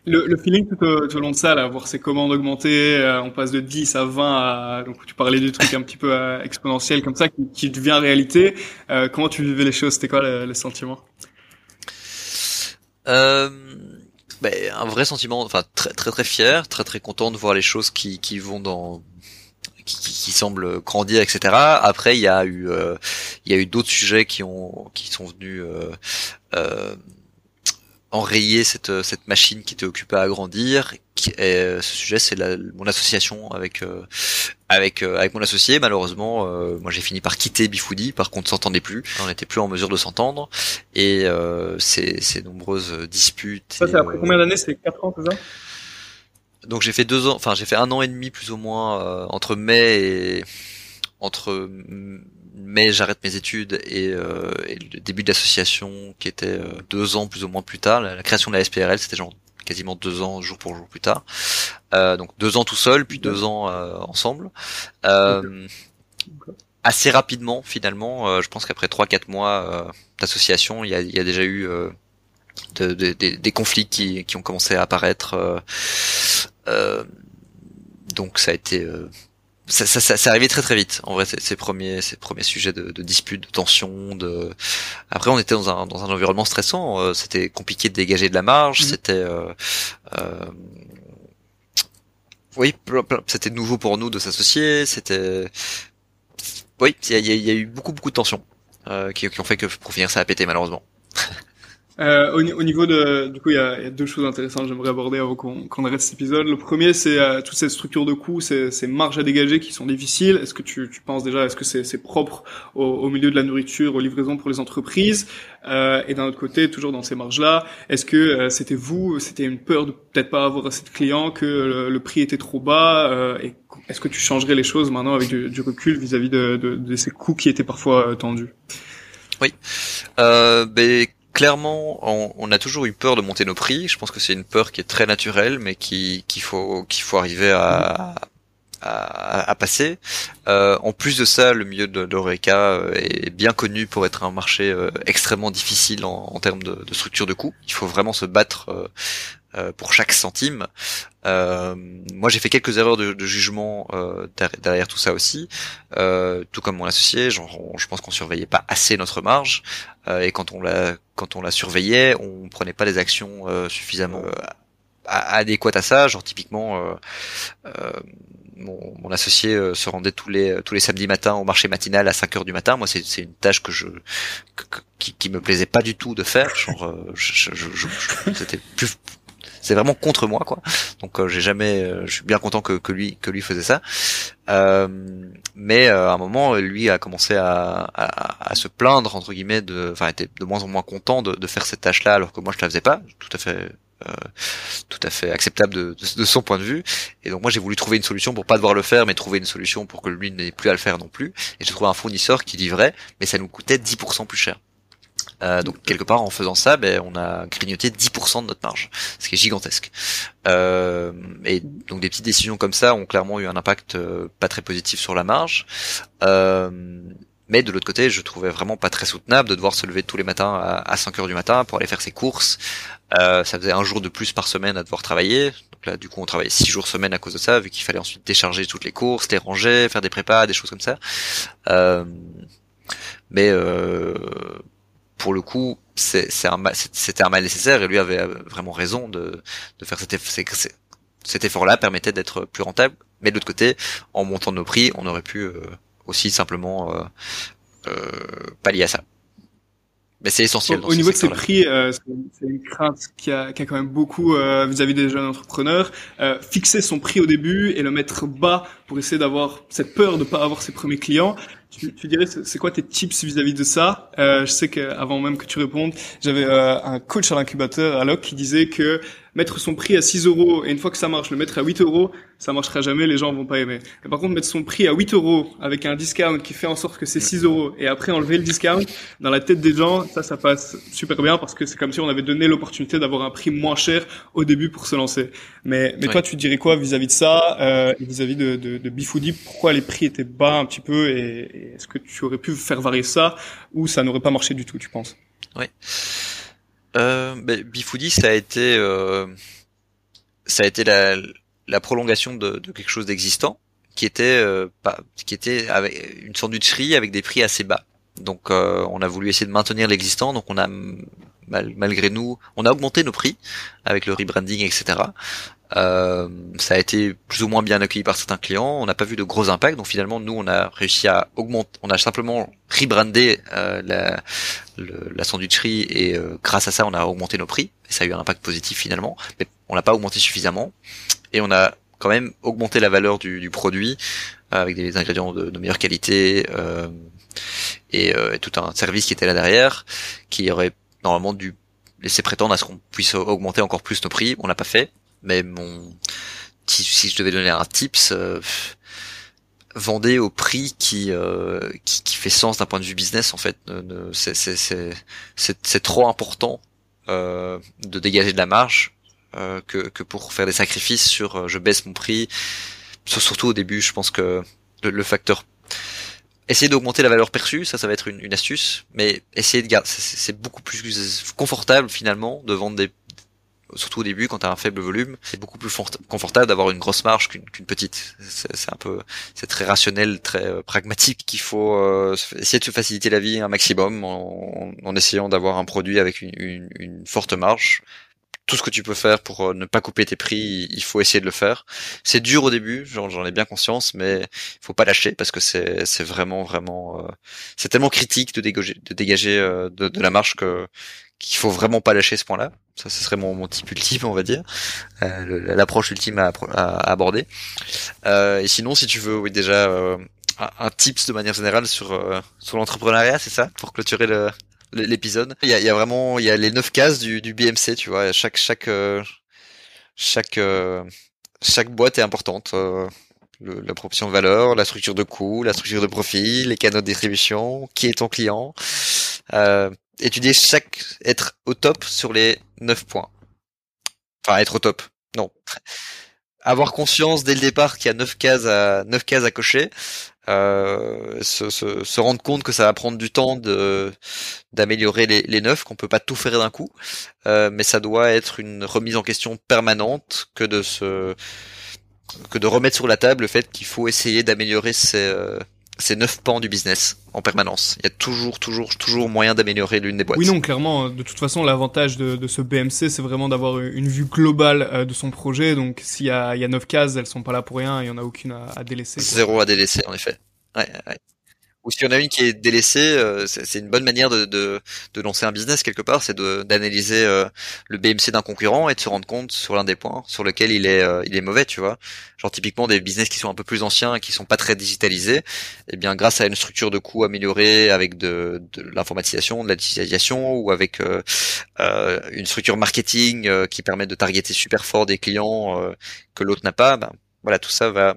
Le, le, feeling tout au, tout au, long de ça, là, voir ces commandes augmenter, euh, on passe de 10 à 20 à, donc tu parlais du truc un petit peu euh, exponentiel comme ça, qui, qui devient réalité. Euh, comment tu vivais les choses? C'était quoi le, le sentiment? Euh, ben, Un vrai sentiment, enfin très très très fier, très très content de voir les choses qui, qui vont dans qui, qui, semblent grandir, etc. Après, il y a eu, euh, il y a eu d'autres sujets qui ont, qui sont venus euh, enrayer cette euh, cette machine qui était occupée à grandir. Qui, ce sujet, c'est mon association avec euh, avec euh, avec mon associé. Malheureusement, moi j'ai fini par quitter Bifoudi. Par contre, s'entendait plus. On n'était plus en mesure de s'entendre et ces ces nombreuses disputes. Ça, c'est après combien d'années? C'est quatre ans, c'est ça? Donc j'ai fait deux ans. Enfin, j'ai fait un an et demi plus ou moins entre mai et entre mais j'arrête mes études et, euh, et le début de l'association qui était euh, deux ans plus ou moins plus tard, la, création de la SPRL c'était genre quasiment deux ans jour pour jour plus tard. Euh, donc deux ans tout seul, puis deux ans euh, ensemble. Euh, assez rapidement finalement, je pense qu'après trois quatre mois d'association, il y a, y a, déjà eu de, de, des conflits qui, qui ont commencé à apparaître. donc ça a été ça, ça, ça, arrivé très très vite. En vrai, ces premiers, ces premiers sujets de, de dispute, de tension, de. Après, on était dans un dans un environnement stressant. Euh, c'était compliqué de dégager de la marge. Mmh. C'était. Euh, euh, oui, c'était nouveau pour nous de s'associer. C'était. Oui, il y a, y a, eu beaucoup beaucoup de tensions euh, qui, qui ont fait que pour finir ça a pété malheureusement. Euh, au, au, niveau de, du coup, il y a, y a, deux choses intéressantes que j'aimerais aborder avant qu'on arrête cet épisode. Le premier, c'est euh, toute cette structure de coûts, ces, ces, marges à dégager qui sont difficiles. Est-ce que tu, tu, penses déjà, est-ce que c'est propre au, au, milieu de la nourriture, aux livraisons pour les entreprises? Euh, Et d'un autre côté, toujours dans ces marges-là, est-ce que euh, c'était vous, c'était une peur de peut-être pas avoir assez de clients, que le, prix était trop bas euh, Et est-ce que tu changerais les choses maintenant avec du, du recul vis-à-vis de, de, de, ces coûts qui étaient parfois tendus? Oui. Euh, ben clairement, on, a toujours eu peur de monter nos prix. Je pense que c'est une peur qui est très naturelle, mais qui qu'il faut qu'il faut arriver à, à, passer. Euh, en plus de ça, le milieu de l'Oreca euh, est bien connu pour être un marché euh, extrêmement difficile en, termes de, de, structure de coûts. Il faut vraiment se battre euh, pour chaque centime. Euh, moi, j'ai fait quelques erreurs de, de jugement euh, derrière tout ça aussi, euh, tout comme mon associé. Genre, je pense qu'on surveillait pas assez notre marge, euh, et quand on la quand on la surveillait, on prenait pas des actions suffisamment adéquates à ça. Genre, typiquement. Mon, mon, associé se rendait tous les tous les samedis matins au marché matinal à 5 heures du matin. Moi, c'est une tâche que je qui, qui me plaisait pas du tout de faire. Genre, je, je, je, c'était plus c'est vraiment contre moi quoi. Donc euh, j'ai jamais, euh, je suis bien content que, lui que lui faisait ça. Euh, mais à un moment, lui a commencé à, à, se plaindre entre guillemets de, enfin était de moins en moins content de, de faire cette tâche-là alors que moi je la faisais pas. Tout à fait tout à fait acceptable de, de, son point de vue. Et donc moi j'ai voulu trouver une solution pour pas devoir le faire, mais trouver une solution pour que lui n'ait plus à le faire non plus. Et j'ai trouvé un fournisseur qui livrait, mais ça nous coûtait 10% plus cher. Euh, donc quelque part en faisant ça, ben, on a grignoté 10% de notre marge, ce qui est gigantesque. Euh, et donc des petites décisions comme ça ont clairement eu un impact euh, pas très positif sur la marge. Euh, mais de l'autre côté, je trouvais vraiment pas très soutenable de devoir se lever tous les matins à, 5 heures du matin pour aller faire ses courses. ça faisait un jour de plus par semaine à devoir travailler. Donc là, du coup, on travaillait 6 jours semaine à cause de ça, vu qu'il fallait ensuite décharger toutes les courses, les ranger, faire des prépas, des choses comme ça. mais pour le coup, c'était un mal nécessaire et lui avait vraiment raison de, de faire cet, cet effort-là permettait d'être plus rentable. Mais de l'autre côté, en montant nos prix, on aurait pu euh, aussi simplement euh, euh, pallier à ça. Mais c'est essentiel. Au, niveau de ces prix, euh, c'est une crainte qui a, qui a quand même beaucoup euh, vis-à-vis des jeunes entrepreneurs. Euh, fixer son prix au début et le mettre bas pour essayer d'avoir cette peur de pas avoir ses premiers clients. Tu, tu dirais, c'est quoi tes tips vis-à-vis de ça? Euh, Je sais qu'avant même que tu répondes, j'avais euh, un coach à l'incubateur à Locke qui disait que mettre son prix à 6 euros et une fois que ça marche, le mettre à 8 euros, ça marchera jamais, les gens vont pas aimer. Et par contre, mettre son prix à 8 euros avec un discount qui fait en sorte que c'est 6 euros et après enlever le discount, dans la tête des gens, ça, ça passe super bien parce que c'est comme si on avait donné l'opportunité d'avoir un prix moins cher au début pour se lancer. Mais, mais toi, tu dirais quoi vis-à-vis de ça, euh, vis-à-vis de, de, de Bifoodie Pourquoi les prix étaient bas un petit peu et, est-ce que tu aurais pu faire varier ça ou ça n'aurait pas marché du tout, tu penses? Oui. Euh, ben, Bifoodie, ça a été, euh, ça a été la, prolongation de, de quelque chose d'existant, qui était, euh, pas, qui était avec une sandwicherie avec des prix assez bas. Donc, euh, on a voulu essayer de maintenir l'existant. Donc, on a malgré nous, on a augmenté nos prix avec le rebranding, etc. Euh, ça a été plus ou moins bien accueilli par certains clients. On n'a pas vu de gros impacts. Donc finalement, nous, on a réussi à augmenter. On a simplement rebrandé euh, la, la sandwicherie et euh, grâce à ça, on a augmenté nos prix. Et ça a eu un impact positif finalement. Mais on l'a pas augmenté suffisamment. Et on a quand même augmenté la valeur du, du produit euh, avec des ingrédients de, meilleure qualité et, et tout un service qui était là derrière, qui aurait normalement dû laisser prétendre à ce qu'on puisse augmenter encore plus nos prix. On l'a pas fait. Mais mon si, je devais donner un tips euh, vendez au prix qui, euh, qui, qui fait sens d'un point de vue business en fait. C'est trop important euh, de dégager de la marge euh, que que pour faire des sacrifices sur euh, je baisse mon prix. Surtout au début je pense que le, le facteur essayer d'augmenter la valeur perçue, ça, ça va être une, une astuce, mais essayer de garder, c'est beaucoup plus confortable finalement de vendre des surtout au début quand tu as un faible volume, c'est beaucoup plus confortable d'avoir une grosse marge qu'une petite. C'est un peu, c'est très rationnel, très euh, pragmatique qu'il faut euh, essayer de se faciliter la vie un maximum en, en essayant d'avoir un produit avec une, une, une, forte marge. Tout ce que tu peux faire pour euh, ne pas couper tes prix, il faut essayer de le faire. C'est dur au début, j'en ai bien conscience, mais il faut pas lâcher parce que c'est vraiment vraiment, c'est tellement critique de dégager de dégager de, de la marge que qu'il faut vraiment pas lâcher ce point-là. Ça, ce serait mon, mon type ultime, on va dire, euh, l'approche ultime à, à, aborder. Euh, et sinon, si tu veux, oui, déjà euh, un, tips de manière générale sur euh, sur l'entrepreneuriat, c'est ça, pour clôturer le l'épisode. Il y a, vraiment, il y a les neuf cases du, BMC, tu vois. Chaque chaque euh, chaque chaque boîte est importante. Le, la proportion de valeur, la structure de coût, la structure de profit, les canaux de distribution, qui est ton client, euh, étudier chaque être au top sur les 9 points. Enfin, être au top. Non. Avoir conscience dès le départ qu'il y a 9 cases à 9 cases à cocher, euh, se, se, rendre compte que ça va prendre du temps de d'améliorer les, les 9, qu'on peut pas tout faire d'un coup, euh, mais ça doit être une remise en question permanente que de se que de remettre sur la table le fait qu'il faut essayer d'améliorer ses, euh, c'est neuf pans du business en permanence. Il y a toujours, toujours, toujours moyen d'améliorer l'une des boîtes. Oui, non, clairement. De toute façon, l'avantage de, de, ce BMC, c'est vraiment d'avoir une vue globale euh, de son projet. Donc, s'il y a, il y a neuf cases, elles sont pas là pour rien. Il y en a aucune à, à délaisser. Zéro à délaisser, en effet. Ouais, ouais ou si on a une qui est délaissée, euh, c'est une bonne manière de, de, de, lancer un business quelque part, c'est d'analyser euh, le BMC d'un concurrent et de se rendre compte sur l'un des points sur lequel il est euh, il est mauvais, tu vois. Genre typiquement des business qui sont un peu plus anciens et qui sont pas très digitalisés, eh bien grâce à une structure de coûts améliorée avec de, de l'informatisation, de la digitalisation ou avec une structure marketing qui permet de targeter super fort des clients que l'autre n'a pas, ben, voilà tout ça va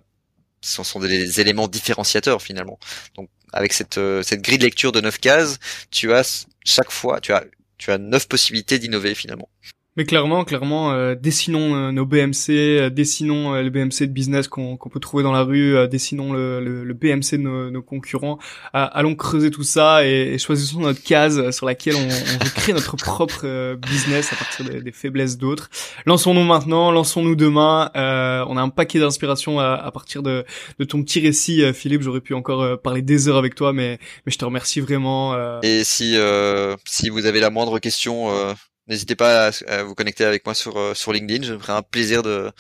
ce sont des éléments différenciateurs finalement. Donc avec cette, euh, cette grille de lecture de 9 cases, tu as chaque fois, tu as tu as neuf possibilités d'innover finalement. Mais clairement, clairement, euh, dessinons euh, nos BMC, euh, dessinons les BMC de business qu'on peut trouver dans la rue, dessinons le, le, BMC de nos, nos concurrents. allons creuser tout ça et, choisissons notre case sur laquelle on, on veut créer notre propre business à partir des, des faiblesses d'autres. Lançons-nous maintenant, lançons-nous demain. on a un paquet d'inspiration à, à, partir de, de, ton petit récit, Philippe. J'aurais pu encore parler des heures avec toi, mais, mais je te remercie vraiment. Et si si vous avez la moindre question N'hésitez pas à, vous connecter avec moi sur euh, sur LinkedIn, je me ferai un plaisir de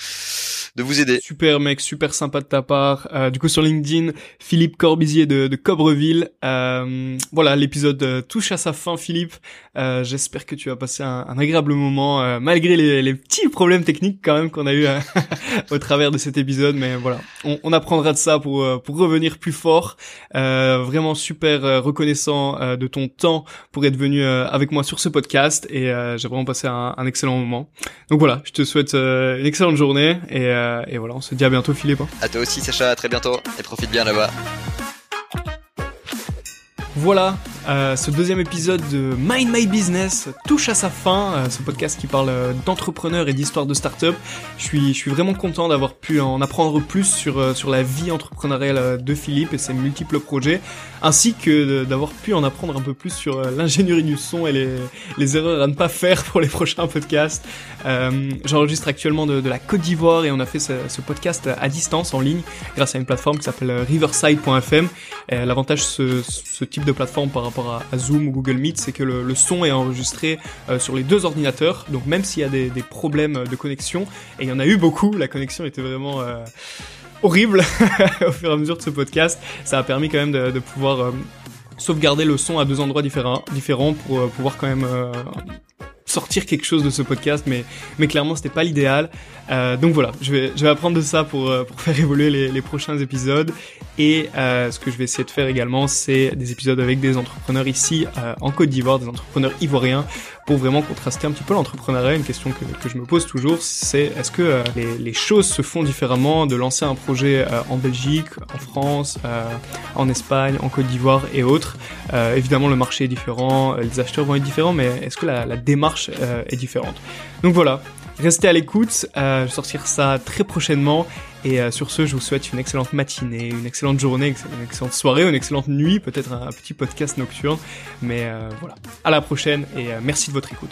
de vous aider. Super mec, super sympa de ta part. Euh, du coup sur LinkedIn, Philippe Corbizier de, de Cobreville. Euh, voilà, l'épisode euh, touche à sa fin, Philippe. Euh, j'espère que tu as passé un, un agréable moment malgré les, les, petits problèmes techniques quand même qu'on a eu au travers de cet épisode. Mais voilà, on, on apprendra de ça pour pour revenir plus fort. vraiment super reconnaissant de ton temps pour être venu avec moi sur ce podcast et j'ai vraiment passé un, un, excellent moment. Donc voilà, je te souhaite euh, une excellente journée et, euh, et, voilà, on se dit à bientôt Philippe. Hein. À toi aussi Sacha, à très bientôt et profite bien là-bas. Voilà, euh, ce deuxième épisode de Mind My Business touche à sa fin. Euh, ce podcast qui parle euh, d'entrepreneurs et d'histoire de start-up. Je suis, je suis vraiment content d'avoir pu en apprendre plus sur sur la vie entrepreneuriale de Philippe et ses multiples projets, ainsi que d'avoir pu en apprendre un peu plus sur l'ingénierie du son et les, les erreurs à ne pas faire pour les prochains podcasts. J'enregistre actuellement de, de, la Côte d'Ivoire et on a fait ce, ce, podcast à distance en ligne grâce à une plateforme qui s'appelle riverside.fm. L'avantage ce, ce type de plateforme par rapport à, Zoom ou Google Meet, c'est que le, son est enregistré euh, sur les deux ordinateurs. Donc même s'il y a des, problèmes de connexion, et il y en a eu beaucoup, la connexion était vraiment euh, horrible au fur et à mesure de ce podcast, ça a permis quand même de, pouvoir euh, sauvegarder le son à deux endroits différents, différents pour pouvoir quand même sortir quelque chose de ce podcast, mais, mais clairement c'était pas l'idéal. Euh, donc voilà, je vais, je vais apprendre de ça pour, euh, pour faire évoluer les, prochains épisodes. Et euh, ce que je vais essayer de faire également, c'est des épisodes avec des entrepreneurs ici euh, en Côte d'Ivoire, des entrepreneurs ivoiriens, pour vraiment contraster un petit peu l'entrepreneuriat. Une question que, je me pose toujours, c'est est-ce que euh, les, choses se font différemment de lancer un projet en Belgique, en France, en Espagne, en Côte d'Ivoire et autres? Évidemment, le marché est différent, les acheteurs vont être différents, mais est-ce que la démarche est différente? Donc voilà, Restez à l'écoute, euh, je sortir ça très prochainement. Et euh, sur ce, je vous souhaite une excellente matinée, une excellente journée, une excellente soirée, une excellente nuit, peut-être un, petit podcast nocturne. Mais euh, voilà, à la prochaine et merci de votre écoute.